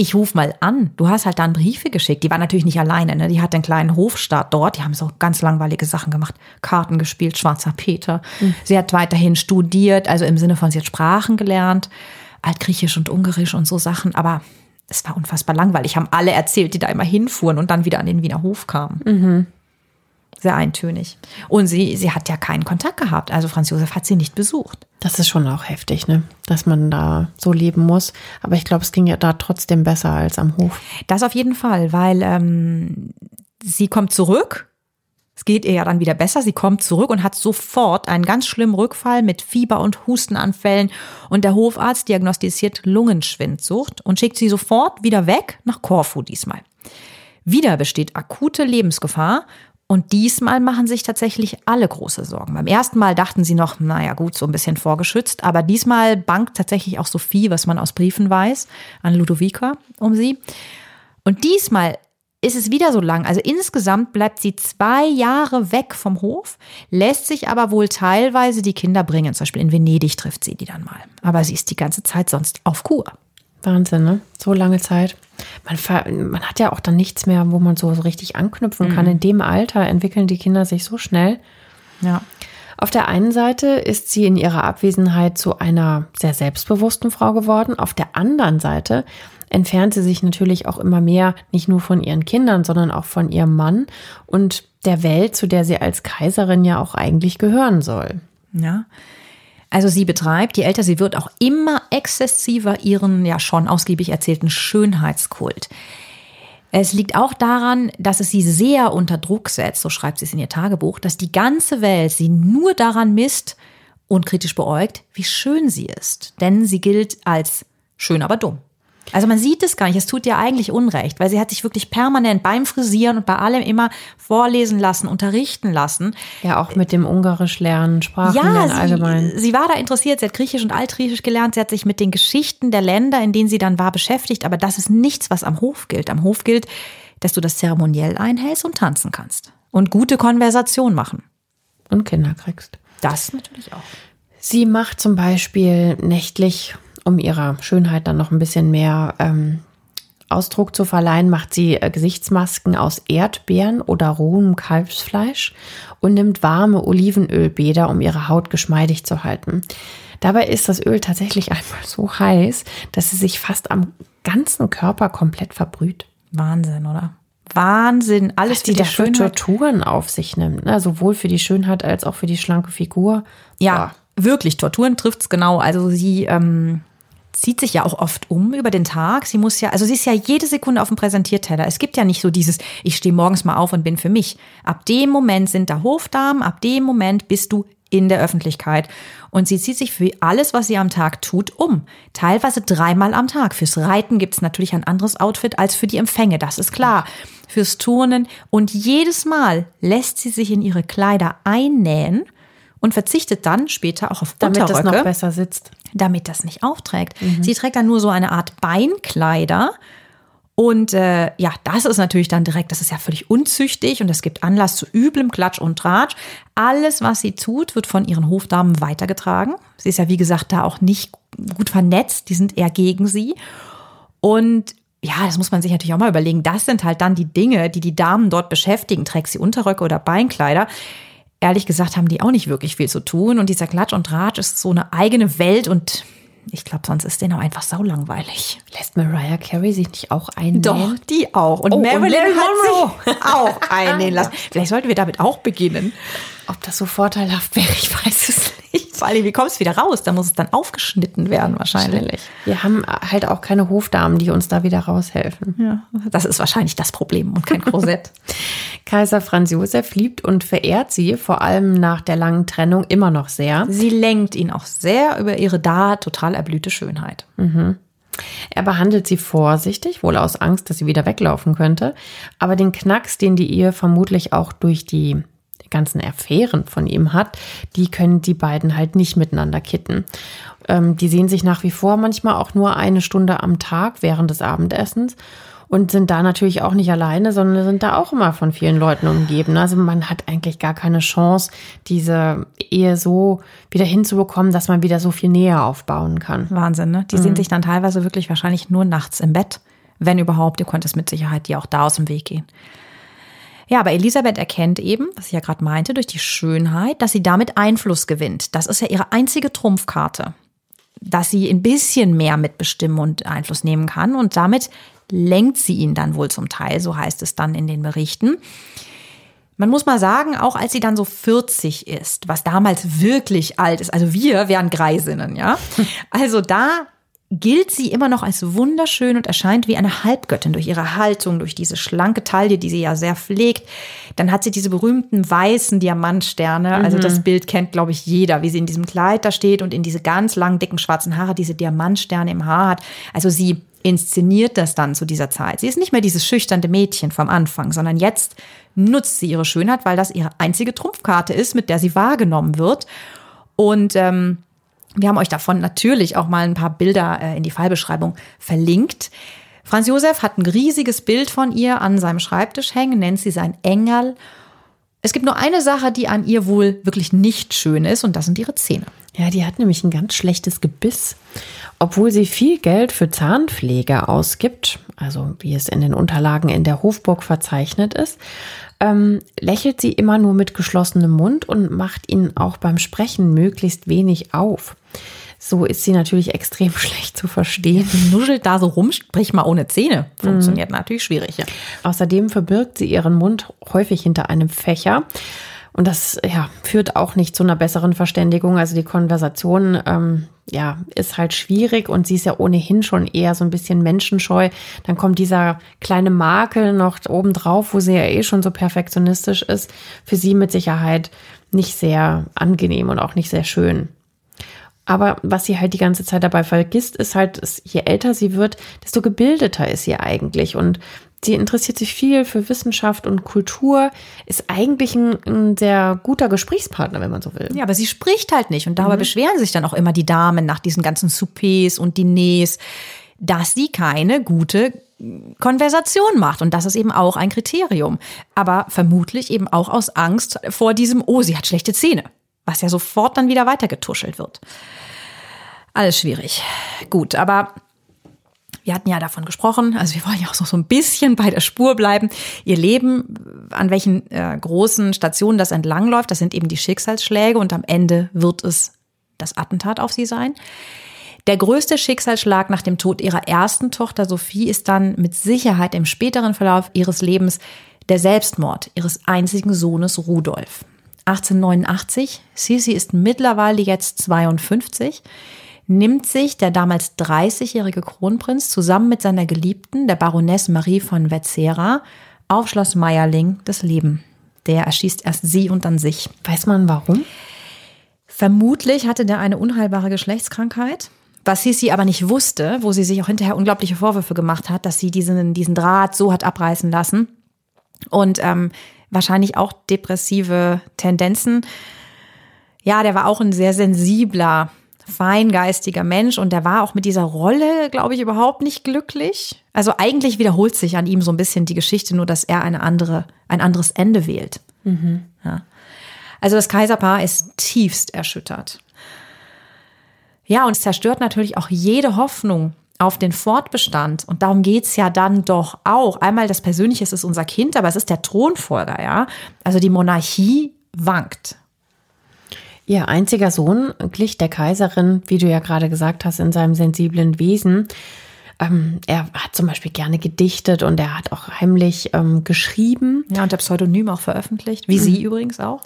ich ruf mal an. Du hast halt dann Briefe geschickt. Die war natürlich nicht alleine, ne? Die hat einen kleinen Hofstaat dort. Die haben so ganz langweilige Sachen gemacht. Karten gespielt, Schwarzer Peter. Mhm. Sie hat weiterhin studiert, also im Sinne von, sie hat Sprachen gelernt. Altgriechisch und Ungarisch und so Sachen. Aber es war unfassbar langweilig. Haben alle erzählt, die da immer hinfuhren und dann wieder an den Wiener Hof kamen. Mhm. Sehr eintönig. Und sie, sie hat ja keinen Kontakt gehabt. Also Franz Josef hat sie nicht besucht. Das ist schon auch heftig, ne? Dass man da so leben muss. Aber ich glaube, es ging ja da trotzdem besser als am Hof. Das auf jeden Fall, weil ähm, sie kommt zurück es geht ihr ja dann wieder besser. Sie kommt zurück und hat sofort einen ganz schlimmen Rückfall mit Fieber und Hustenanfällen. Und der Hofarzt diagnostiziert Lungenschwindsucht und schickt sie sofort wieder weg nach Korfu diesmal. Wieder besteht akute Lebensgefahr und diesmal machen sich tatsächlich alle große Sorgen. Beim ersten Mal dachten sie noch, naja gut, so ein bisschen vorgeschützt, aber diesmal bangt tatsächlich auch Sophie, was man aus Briefen weiß, an Ludovica um sie. Und diesmal ist es wieder so lang. Also insgesamt bleibt sie zwei Jahre weg vom Hof, lässt sich aber wohl teilweise die Kinder bringen. Zum Beispiel in Venedig trifft sie die dann mal. Aber sie ist die ganze Zeit sonst auf Kur. Wahnsinn, ne? So lange Zeit. Man, man hat ja auch dann nichts mehr, wo man so, so richtig anknüpfen mhm. kann. In dem Alter entwickeln die Kinder sich so schnell. Ja. Auf der einen Seite ist sie in ihrer Abwesenheit zu einer sehr selbstbewussten Frau geworden. Auf der anderen Seite entfernt sie sich natürlich auch immer mehr, nicht nur von ihren Kindern, sondern auch von ihrem Mann und der Welt, zu der sie als Kaiserin ja auch eigentlich gehören soll. Ja. Also sie betreibt, je älter sie wird, auch immer exzessiver ihren ja schon ausgiebig erzählten Schönheitskult. Es liegt auch daran, dass es sie sehr unter Druck setzt, so schreibt sie es in ihr Tagebuch, dass die ganze Welt sie nur daran misst und kritisch beäugt, wie schön sie ist. Denn sie gilt als schön, aber dumm. Also man sieht es gar nicht. Es tut ihr eigentlich Unrecht, weil sie hat sich wirklich permanent beim Frisieren und bei allem immer vorlesen lassen, unterrichten lassen. Ja, auch mit dem Ungarisch lernen, Sprachen ja, lernen allgemein. Sie war da interessiert. Sie hat Griechisch und Altgriechisch gelernt. Sie hat sich mit den Geschichten der Länder, in denen sie dann war, beschäftigt. Aber das ist nichts, was am Hof gilt. Am Hof gilt, dass du das zeremoniell einhältst und tanzen kannst. Und gute Konversation machen. Und Kinder kriegst. Das natürlich auch. Sie macht zum Beispiel nächtlich um ihrer Schönheit dann noch ein bisschen mehr ähm, Ausdruck zu verleihen, macht sie äh, Gesichtsmasken aus Erdbeeren oder rohem Kalbsfleisch und nimmt warme Olivenölbäder, um ihre Haut geschmeidig zu halten. Dabei ist das Öl tatsächlich <laughs> einmal so heiß, dass sie sich fast am ganzen Körper komplett verbrüht. Wahnsinn, oder? Wahnsinn, alles Was die, die dafür Schönheit. Torturen auf sich nimmt, ne? sowohl für die Schönheit als auch für die schlanke Figur. Ja, Boah. wirklich, Torturen trifft es genau. Also sie ähm, zieht sich ja auch oft um über den Tag. Sie muss ja, also sie ist ja jede Sekunde auf dem Präsentierteller. Es gibt ja nicht so dieses, ich stehe morgens mal auf und bin für mich. Ab dem Moment sind da Hofdamen, ab dem Moment bist du in der Öffentlichkeit. Und sie zieht sich für alles, was sie am Tag tut, um. Teilweise dreimal am Tag. Fürs Reiten gibt es natürlich ein anderes Outfit als für die Empfänge, das ist klar. Fürs Turnen. Und jedes Mal lässt sie sich in ihre Kleider einnähen und verzichtet dann später auch auf Damit Unterröcke. Damit das noch besser sitzt damit das nicht aufträgt. Mhm. Sie trägt dann nur so eine Art Beinkleider. Und äh, ja, das ist natürlich dann direkt, das ist ja völlig unzüchtig und es gibt Anlass zu üblem Klatsch und Tratsch. Alles, was sie tut, wird von ihren Hofdamen weitergetragen. Sie ist ja, wie gesagt, da auch nicht gut vernetzt, die sind eher gegen sie. Und ja, das muss man sich natürlich auch mal überlegen. Das sind halt dann die Dinge, die die Damen dort beschäftigen. Trägt sie Unterröcke oder Beinkleider? Ehrlich gesagt haben die auch nicht wirklich viel zu tun. Und dieser Klatsch und Ratsch ist so eine eigene Welt und Ich glaube, sonst ist denen auch einfach saulangweilig. Lässt Mariah Carey sich nicht auch einnähen? Doch, die auch. Und Oh, Marilyn sich <laughs> auch einnähen lassen. Vielleicht sollten wir damit auch beginnen. Ob das so vorteilhaft wäre, ich weiß es nicht. Vor allem, wie kommt es wieder raus? Da muss es dann aufgeschnitten werden wahrscheinlich. Wir haben halt auch keine Hofdamen, die uns da wieder raushelfen. Ja, das ist wahrscheinlich das Problem und kein Korsett. <laughs> Kaiser Franz Josef liebt und verehrt sie, vor allem nach der langen Trennung, immer noch sehr. Sie lenkt ihn auch sehr über ihre da total erblühte Schönheit. Er behandelt sie vorsichtig, wohl aus Angst, dass sie wieder weglaufen könnte. Aber den Knacks, den die Ehe vermutlich auch durch die ganzen Affären von ihm hat, die können die beiden halt nicht miteinander kitten. Ähm, die sehen sich nach wie vor manchmal auch nur eine Stunde am Tag während des Abendessens und sind da natürlich auch nicht alleine, sondern sind da auch immer von vielen Leuten umgeben. Also man hat eigentlich gar keine Chance, diese Ehe so wieder hinzubekommen, dass man wieder so viel Nähe aufbauen kann. Wahnsinn, ne? Die sehen sich dann teilweise wirklich wahrscheinlich nur nachts im Bett. Wenn überhaupt, ihr könnt es mit Sicherheit dir auch da aus dem Weg gehen. Ja, aber Elisabeth erkennt eben, was ich ja gerade meinte, durch die Schönheit, dass sie damit Einfluss gewinnt. Das ist ja ihre einzige Trumpfkarte. Dass sie ein bisschen mehr mitbestimmen und Einfluss nehmen kann. Und damit lenkt sie ihn dann wohl zum Teil, so heißt es dann in den Berichten. Man muss mal sagen, auch als sie dann so 40 ist, was damals wirklich alt ist, also wir wären Greisinnen, ja. Also da gilt sie immer noch als wunderschön und erscheint wie eine Halbgöttin durch ihre Haltung, durch diese schlanke Taille, die sie ja sehr pflegt. Dann hat sie diese berühmten weißen Diamantsterne. Also das Bild kennt, glaube ich, jeder, wie sie in diesem Kleid da steht und in diese ganz langen, dicken, schwarzen Haare, diese Diamantsterne im Haar hat. Also sie inszeniert das dann zu dieser Zeit. Sie ist nicht mehr dieses schüchterne Mädchen vom Anfang, sondern jetzt nutzt sie ihre Schönheit, weil das ihre einzige Trumpfkarte ist, mit der sie wahrgenommen wird. Und ähm, wir haben euch davon natürlich auch mal ein paar Bilder äh, in die Fallbeschreibung verlinkt. Franz Josef hat ein riesiges Bild von ihr an seinem Schreibtisch hängen, nennt sie sein Engel. Es gibt nur eine Sache, die an ihr wohl wirklich nicht schön ist, und das sind ihre Zähne. Ja, die hat nämlich ein ganz schlechtes Gebiss. Obwohl sie viel Geld für Zahnpflege ausgibt, also wie es in den Unterlagen in der Hofburg verzeichnet ist, ähm, lächelt sie immer nur mit geschlossenem Mund und macht ihn auch beim Sprechen möglichst wenig auf. So ist sie natürlich <laughs> extrem schlecht zu verstehen. Nuschelt da so rum, sprich mal ohne Zähne. Funktioniert natürlich schwierig. Ja. Außerdem verbirgt sie ihren Mund häufig hinter einem Fächer. Und das ja, führt auch nicht zu einer besseren Verständigung. Also die Konversation ähm, ja, ist halt schwierig und sie ist ja ohnehin schon eher so ein bisschen menschenscheu. Dann kommt dieser kleine Makel noch obendrauf, wo sie ja eh schon so perfektionistisch ist. Für sie mit Sicherheit nicht sehr angenehm und auch nicht sehr schön. Aber was sie halt die ganze Zeit dabei vergisst, ist halt, je älter sie wird, desto gebildeter ist sie eigentlich. Und sie interessiert sich viel für Wissenschaft und Kultur, ist eigentlich ein, ein sehr guter Gesprächspartner, wenn man so will. Ja, aber sie spricht halt nicht. Und darüber beschweren sich dann auch immer die Damen nach diesen ganzen Soupers und Diners, dass sie keine gute Konversation macht. Und das ist eben auch ein Kriterium. Aber vermutlich eben auch aus Angst vor diesem, oh, sie hat schlechte Zähne. Was ja sofort dann wieder weitergetuschelt wird. Alles schwierig. Gut, aber wir hatten ja davon gesprochen, also wir wollen ja auch so ein bisschen bei der Spur bleiben. Ihr Leben, an welchen äh, großen Stationen das entlangläuft, das sind eben die Schicksalsschläge und am Ende wird es das Attentat auf sie sein. Der größte Schicksalsschlag nach dem Tod ihrer ersten Tochter Sophie ist dann mit Sicherheit im späteren Verlauf ihres Lebens der Selbstmord ihres einzigen Sohnes Rudolf. 1889, Sisi ist mittlerweile jetzt 52, nimmt sich der damals 30-jährige Kronprinz zusammen mit seiner Geliebten, der Baroness Marie von Wetzera, auf Schloss Meierling das Leben. Der erschießt erst sie und dann sich. Weiß man warum? Vermutlich hatte der eine unheilbare Geschlechtskrankheit, was Sisi aber nicht wusste, wo sie sich auch hinterher unglaubliche Vorwürfe gemacht hat, dass sie diesen, diesen Draht so hat abreißen lassen. Und ähm, wahrscheinlich auch depressive Tendenzen. Ja, der war auch ein sehr sensibler, feingeistiger Mensch und der war auch mit dieser Rolle, glaube ich, überhaupt nicht glücklich. Also eigentlich wiederholt sich an ihm so ein bisschen die Geschichte, nur dass er eine andere, ein anderes Ende wählt. Ja. Also das Kaiserpaar ist tiefst erschüttert. Ja, und es zerstört natürlich auch jede Hoffnung auf den Fortbestand. Und darum geht's ja dann doch auch. Einmal das Persönliche es ist unser Kind, aber es ist der Thronfolger, ja. Also die Monarchie wankt. Ihr einziger Sohn glich der Kaiserin, wie du ja gerade gesagt hast, in seinem sensiblen Wesen. Ähm, er hat zum Beispiel gerne gedichtet und er hat auch heimlich ähm, geschrieben. Ja, und der Pseudonym auch veröffentlicht, wie mhm. sie übrigens auch.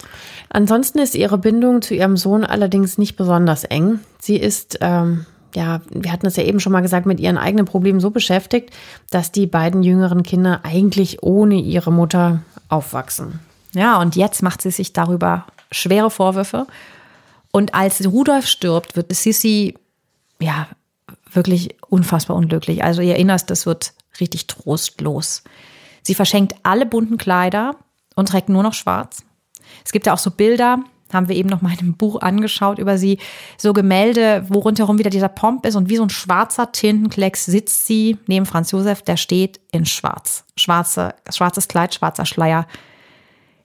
Ansonsten ist ihre Bindung zu ihrem Sohn allerdings nicht besonders eng. Sie ist, ähm, ja, wir hatten es ja eben schon mal gesagt, mit ihren eigenen Problemen so beschäftigt, dass die beiden jüngeren Kinder eigentlich ohne ihre Mutter aufwachsen. Ja, und jetzt macht sie sich darüber schwere Vorwürfe. Und als Rudolf stirbt, wird Sissi, ja, wirklich unfassbar unglücklich. Also ihr Innerstes wird richtig trostlos. Sie verschenkt alle bunten Kleider und trägt nur noch schwarz. Es gibt ja auch so Bilder, haben wir eben noch mal in einem Buch angeschaut über sie, so Gemälde, wo rundherum wieder dieser Pomp ist und wie so ein schwarzer Tintenklecks sitzt sie neben Franz Josef, der steht in schwarz. Schwarze, schwarzes Kleid, schwarzer Schleier.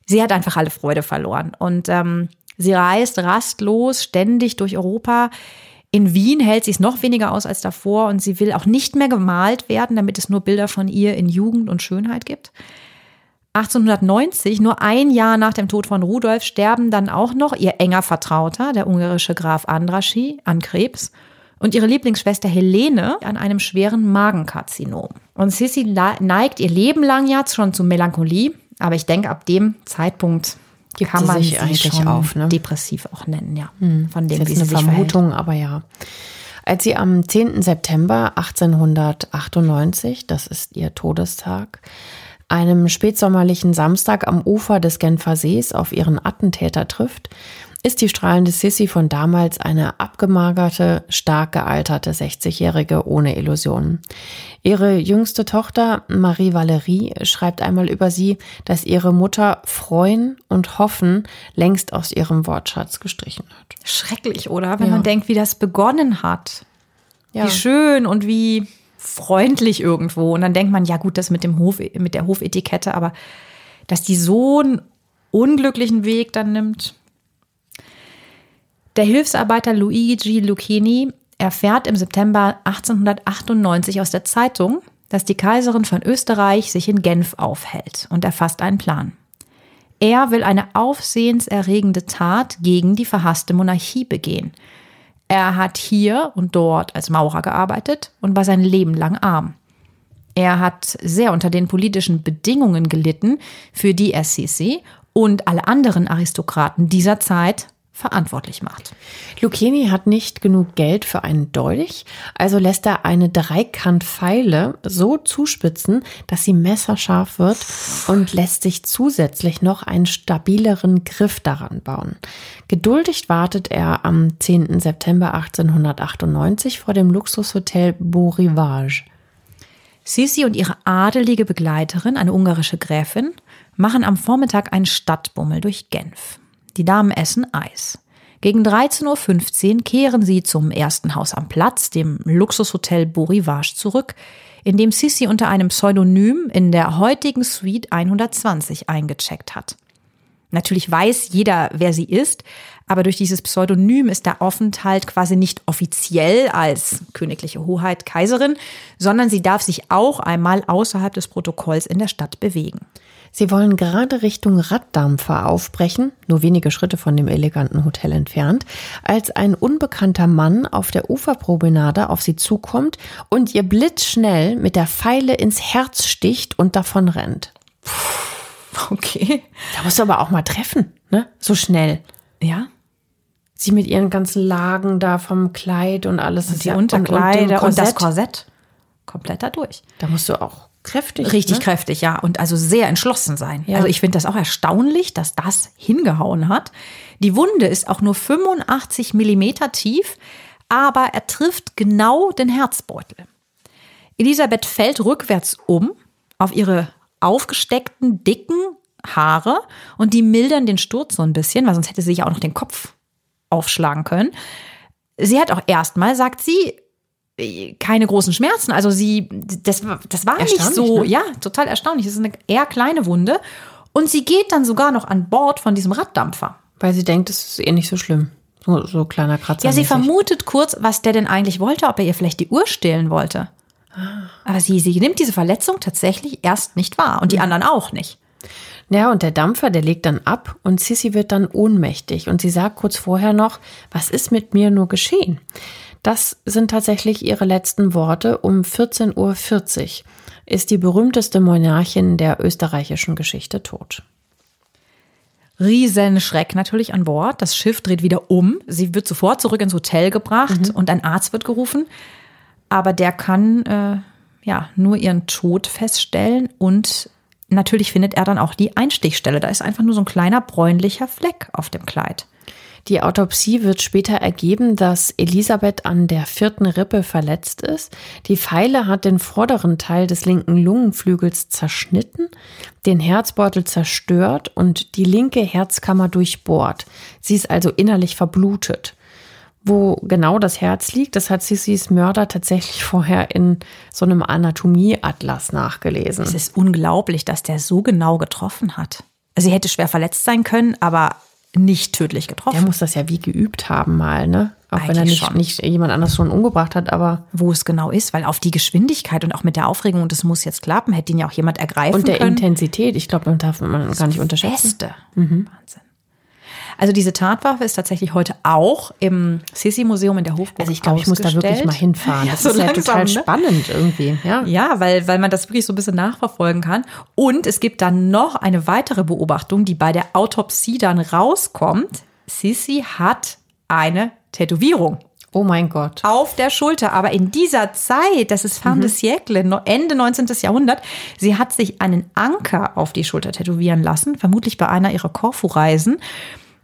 Sie hat einfach alle Freude verloren und ähm, sie reist rastlos ständig durch Europa. In Wien hält sie es noch weniger aus als davor und sie will auch nicht mehr gemalt werden, damit es nur Bilder von ihr in Jugend und Schönheit gibt. 1890, nur ein Jahr nach dem Tod von Rudolf, sterben dann auch noch ihr enger Vertrauter, der ungarische Graf Andraschi, an Krebs und ihre Lieblingsschwester Helene an einem schweren Magenkarzinom. Und Sissi neigt ihr Leben lang ja schon zu Melancholie, aber ich denke, ab dem Zeitpunkt Gibt kann man sich eigentlich schon auf, ne? depressiv auch nennen, ja. Hm. Von dem, ist eine Vermutung, verhält. aber ja. Als sie am 10. September 1898, das ist ihr Todestag, einem spätsommerlichen Samstag am Ufer des Genfer Sees auf ihren Attentäter trifft, ist die strahlende Sissy von damals eine abgemagerte, stark gealterte 60-Jährige ohne Illusionen. Ihre jüngste Tochter Marie Valerie schreibt einmal über sie, dass ihre Mutter freuen und hoffen längst aus ihrem Wortschatz gestrichen hat. Schrecklich, oder? Wenn ja. man denkt, wie das begonnen hat. Ja. Wie schön und wie freundlich irgendwo. Und dann denkt man, ja gut, das mit dem Hof, mit der Hofetikette, aber dass die so einen unglücklichen Weg dann nimmt, der Hilfsarbeiter Luigi Lucchini erfährt im September 1898 aus der Zeitung, dass die Kaiserin von Österreich sich in Genf aufhält und er fasst einen Plan. Er will eine aufsehenserregende Tat gegen die verhasste Monarchie begehen. Er hat hier und dort als Maurer gearbeitet und war sein Leben lang arm. Er hat sehr unter den politischen Bedingungen gelitten, für die er und alle anderen Aristokraten dieser Zeit verantwortlich macht. Lucchini hat nicht genug Geld für einen Dolch, also lässt er eine Dreikantpfeile so zuspitzen, dass sie messerscharf wird und lässt sich zusätzlich noch einen stabileren Griff daran bauen. Geduldig wartet er am 10. September 1898 vor dem Luxushotel Beau Rivage. Sisi und ihre adelige Begleiterin, eine ungarische Gräfin, machen am Vormittag einen Stadtbummel durch Genf. Die Damen essen Eis. Gegen 13.15 Uhr kehren sie zum ersten Haus am Platz, dem Luxushotel Beau Rivage, zurück, in dem Sissi unter einem Pseudonym in der heutigen Suite 120 eingecheckt hat. Natürlich weiß jeder, wer sie ist, aber durch dieses Pseudonym ist der Aufenthalt quasi nicht offiziell als königliche Hoheit Kaiserin, sondern sie darf sich auch einmal außerhalb des Protokolls in der Stadt bewegen. Sie wollen gerade Richtung Raddampfer aufbrechen, nur wenige Schritte von dem eleganten Hotel entfernt, als ein unbekannter Mann auf der Uferpromenade auf sie zukommt und ihr blitzschnell mit der Pfeile ins Herz sticht und davon rennt. Okay. Da musst du aber auch mal treffen, ne? So schnell. Ja. Sie mit ihren ganzen Lagen da vom Kleid und alles. Und die ja, Unterkleider und, und, und, das Korsett. Komplett da durch. Da musst du auch kräftig. Richtig ne? kräftig, ja. Und also sehr entschlossen sein. Ja. Also ich finde das auch erstaunlich, dass das hingehauen hat. Die Wunde ist auch nur 85 Millimeter tief, aber er trifft genau den Herzbeutel. Elisabeth fällt rückwärts um auf ihre aufgesteckten, dicken Haare und die mildern den Sturz so ein bisschen, weil sonst hätte sie sich auch noch den Kopf aufschlagen können. Sie hat auch erstmal, sagt sie, keine großen Schmerzen. Also sie, das, das war nicht so, ne? ja, total erstaunlich. Das ist eine eher kleine Wunde. Und sie geht dann sogar noch an Bord von diesem Raddampfer. Weil sie denkt, es ist eh nicht so schlimm. So, so kleiner Kratzer. Ja, sie vermutet kurz, was der denn eigentlich wollte, ob er ihr vielleicht die Uhr stehlen wollte. Aber sie, sie nimmt diese Verletzung tatsächlich erst nicht wahr und die anderen auch nicht. Ja, und der Dampfer, der legt dann ab und Sissy wird dann ohnmächtig und sie sagt kurz vorher noch, was ist mit mir nur geschehen? Das sind tatsächlich ihre letzten Worte. Um 14.40 Uhr ist die berühmteste Monarchin der österreichischen Geschichte tot. Riesenschreck natürlich an Bord. Das Schiff dreht wieder um. Sie wird sofort zurück ins Hotel gebracht mhm. und ein Arzt wird gerufen. Aber der kann äh, ja nur ihren Tod feststellen und natürlich findet er dann auch die Einstichstelle. Da ist einfach nur so ein kleiner bräunlicher Fleck auf dem Kleid. Die Autopsie wird später ergeben, dass Elisabeth an der vierten Rippe verletzt ist. Die Pfeile hat den vorderen Teil des linken Lungenflügels zerschnitten, den Herzbeutel zerstört und die linke Herzkammer durchbohrt. Sie ist also innerlich verblutet. Wo genau das Herz liegt, das hat Sissys Mörder tatsächlich vorher in so einem Anatomieatlas nachgelesen. Es ist unglaublich, dass der so genau getroffen hat. Sie hätte schwer verletzt sein können, aber nicht tödlich getroffen. Der muss das ja wie geübt haben mal, ne? Auch Eigentlich wenn er nicht, nicht jemand anders schon umgebracht hat, aber. Wo es genau ist, weil auf die Geschwindigkeit und auch mit der Aufregung, und das muss jetzt klappen, hätte ihn ja auch jemand ergreifen können. Und der können. Intensität, ich glaube, man darf man gar nicht unterschätzen. Beste. Mhm. Wahnsinn. Also diese Tatwaffe ist tatsächlich heute auch im Sissi-Museum in der Hofburg Also ich glaube, ich muss da wirklich mal hinfahren. <laughs> Ja, das so ist langsam, ja total ne? spannend irgendwie. Ja, ja weil, weil man das wirklich so ein bisschen nachverfolgen kann. Und es gibt dann noch eine weitere Beobachtung, die bei der Autopsie dann rauskommt. Sissi hat eine Tätowierung. Oh mein Gott. Auf der Schulter. Aber in dieser Zeit, das ist fin mhm. de siècle, Ende 19. Jahrhundert, sie hat sich einen Anker auf die Schulter tätowieren lassen, vermutlich bei einer ihrer Korfu-Reisen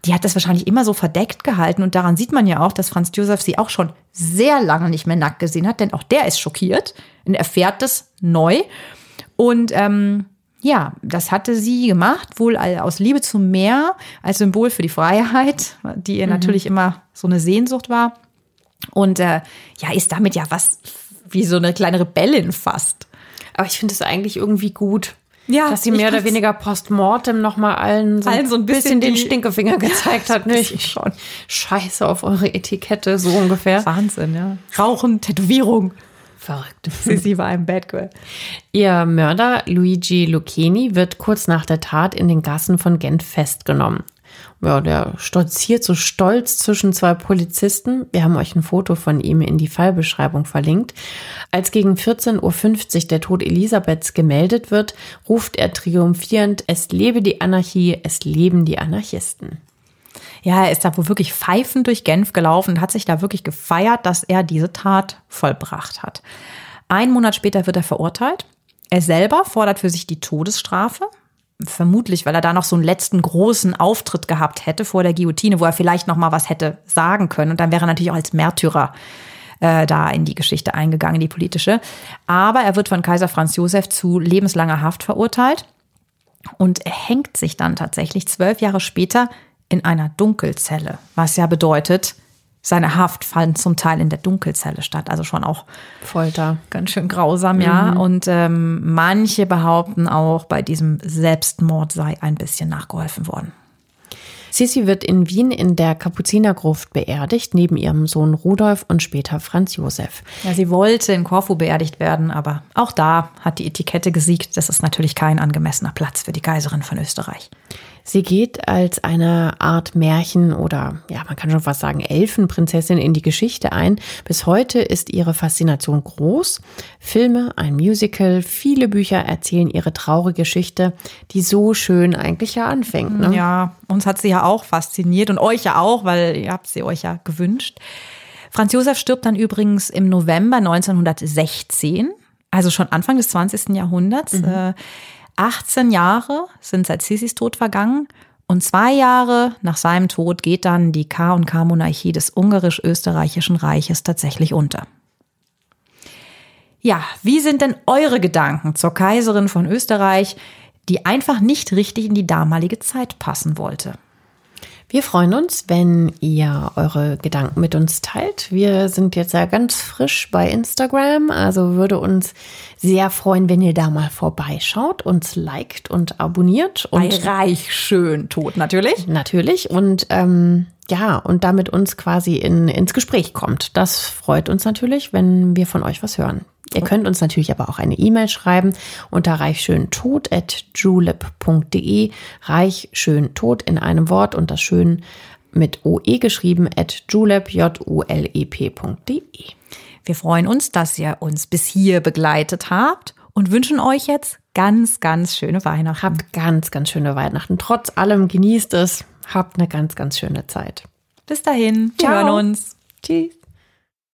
die hat das wahrscheinlich immer so verdeckt gehalten. Und daran sieht man ja auch, dass Franz Josef sie auch schon sehr lange nicht mehr nackt gesehen hat, denn auch der ist schockiert und erfährt das neu. Und ähm, ja, das hatte sie gemacht, wohl aus Liebe zum Meer, als Symbol für die Freiheit, die ihr mhm. natürlich immer so eine Sehnsucht war. Und äh, ja, ist damit ja was wie so eine kleine Rebellin fast. Aber ich finde es eigentlich irgendwie gut. Ja, dass sie mehr oder weniger postmortem nochmal allen so, allen so ein bisschen, bisschen den Stinkefinger <laughs> gezeigt hat. Ne? Ich schon. Scheiße auf eure Etikette, so ungefähr. Wahnsinn, ja. Rauchen, Tätowierung. Verrückt. <laughs> Sie war ein Bad Girl. Ihr Mörder Luigi Lucchini wird kurz nach der Tat in den Gassen von Gent festgenommen ja, der stolziert so stolz zwischen zwei Polizisten. Wir haben euch ein Foto von ihm in die Fallbeschreibung verlinkt. Als gegen 14.50 Uhr der Tod Elisabeths gemeldet wird, ruft er triumphierend, es lebe die Anarchie, es leben die Anarchisten. Ja, er ist da wohl wirklich pfeifend durch Genf gelaufen und hat sich da wirklich gefeiert, dass er diese Tat vollbracht hat. Ein Monat später wird er verurteilt. Er selber fordert für sich die Todesstrafe vermutlich, weil er da noch so einen letzten großen Auftritt gehabt hätte vor der Guillotine, wo er vielleicht noch mal was hätte sagen können. Und dann wäre er natürlich auch als Märtyrer äh, da in die Geschichte eingegangen, die politische. Aber er wird von Kaiser Franz Josef zu lebenslanger Haft verurteilt und hängt sich dann tatsächlich zwölf Jahre später in einer Dunkelzelle, was ja bedeutet, seine Haft fand zum Teil in der Dunkelzelle statt, also schon auch Folter. Ganz schön grausam, ja. Mhm. Und ähm, manche behaupten auch, bei diesem Selbstmord sei ein bisschen nachgeholfen worden. Sissi wird in Wien in der Kapuzinergruft beerdigt, neben ihrem Sohn Rudolf und später Franz Josef. Ja, sie wollte in Korfu beerdigt werden, aber auch da hat die Etikette gesiegt. Das ist natürlich kein angemessener Platz für die Kaiserin von Österreich. Sie geht als eine Art Märchen oder ja, man kann schon fast sagen Elfenprinzessin in die Geschichte ein. Bis heute ist ihre Faszination groß. Filme, ein Musical, viele Bücher erzählen ihre traurige Geschichte, die so schön eigentlich ja anfängt. Ne? Ja, uns hat sie ja auch fasziniert und euch ja auch, weil ihr habt sie euch ja gewünscht. Franz Josef stirbt dann übrigens im November 1916, also schon Anfang des 20. Jahrhunderts. Mhm. Äh, 18 Jahre sind seit Sissis Tod vergangen und zwei Jahre nach seinem Tod geht dann die K&K-Monarchie des ungarisch-österreichischen Reiches tatsächlich unter. Ja, wie sind denn eure Gedanken zur Kaiserin von Österreich, die einfach nicht richtig in die damalige Zeit passen wollte? Wir freuen uns, wenn ihr eure Gedanken mit uns teilt. Wir sind jetzt ja ganz frisch bei Instagram, also würde uns sehr freuen, wenn ihr da mal vorbeischaut, uns liked und abonniert. Und bei Reich schön tot natürlich. Natürlich und ähm, ja, und damit uns quasi in, ins Gespräch kommt. Das freut uns natürlich, wenn wir von euch was hören. Ihr könnt uns natürlich aber auch eine E-Mail schreiben unter reichschöntod.julep.de. Reich schön tot in einem Wort und das schön mit OE geschrieben at julep, J-U-L-E-P.de. Wir freuen uns, dass ihr uns bis hier begleitet habt und wünschen euch jetzt ganz, ganz schöne Weihnachten. Habt ganz, ganz schöne Weihnachten. Trotz allem genießt es. Habt eine ganz, ganz schöne Zeit. Bis dahin. Wir Ciao. hören uns. Tschüss.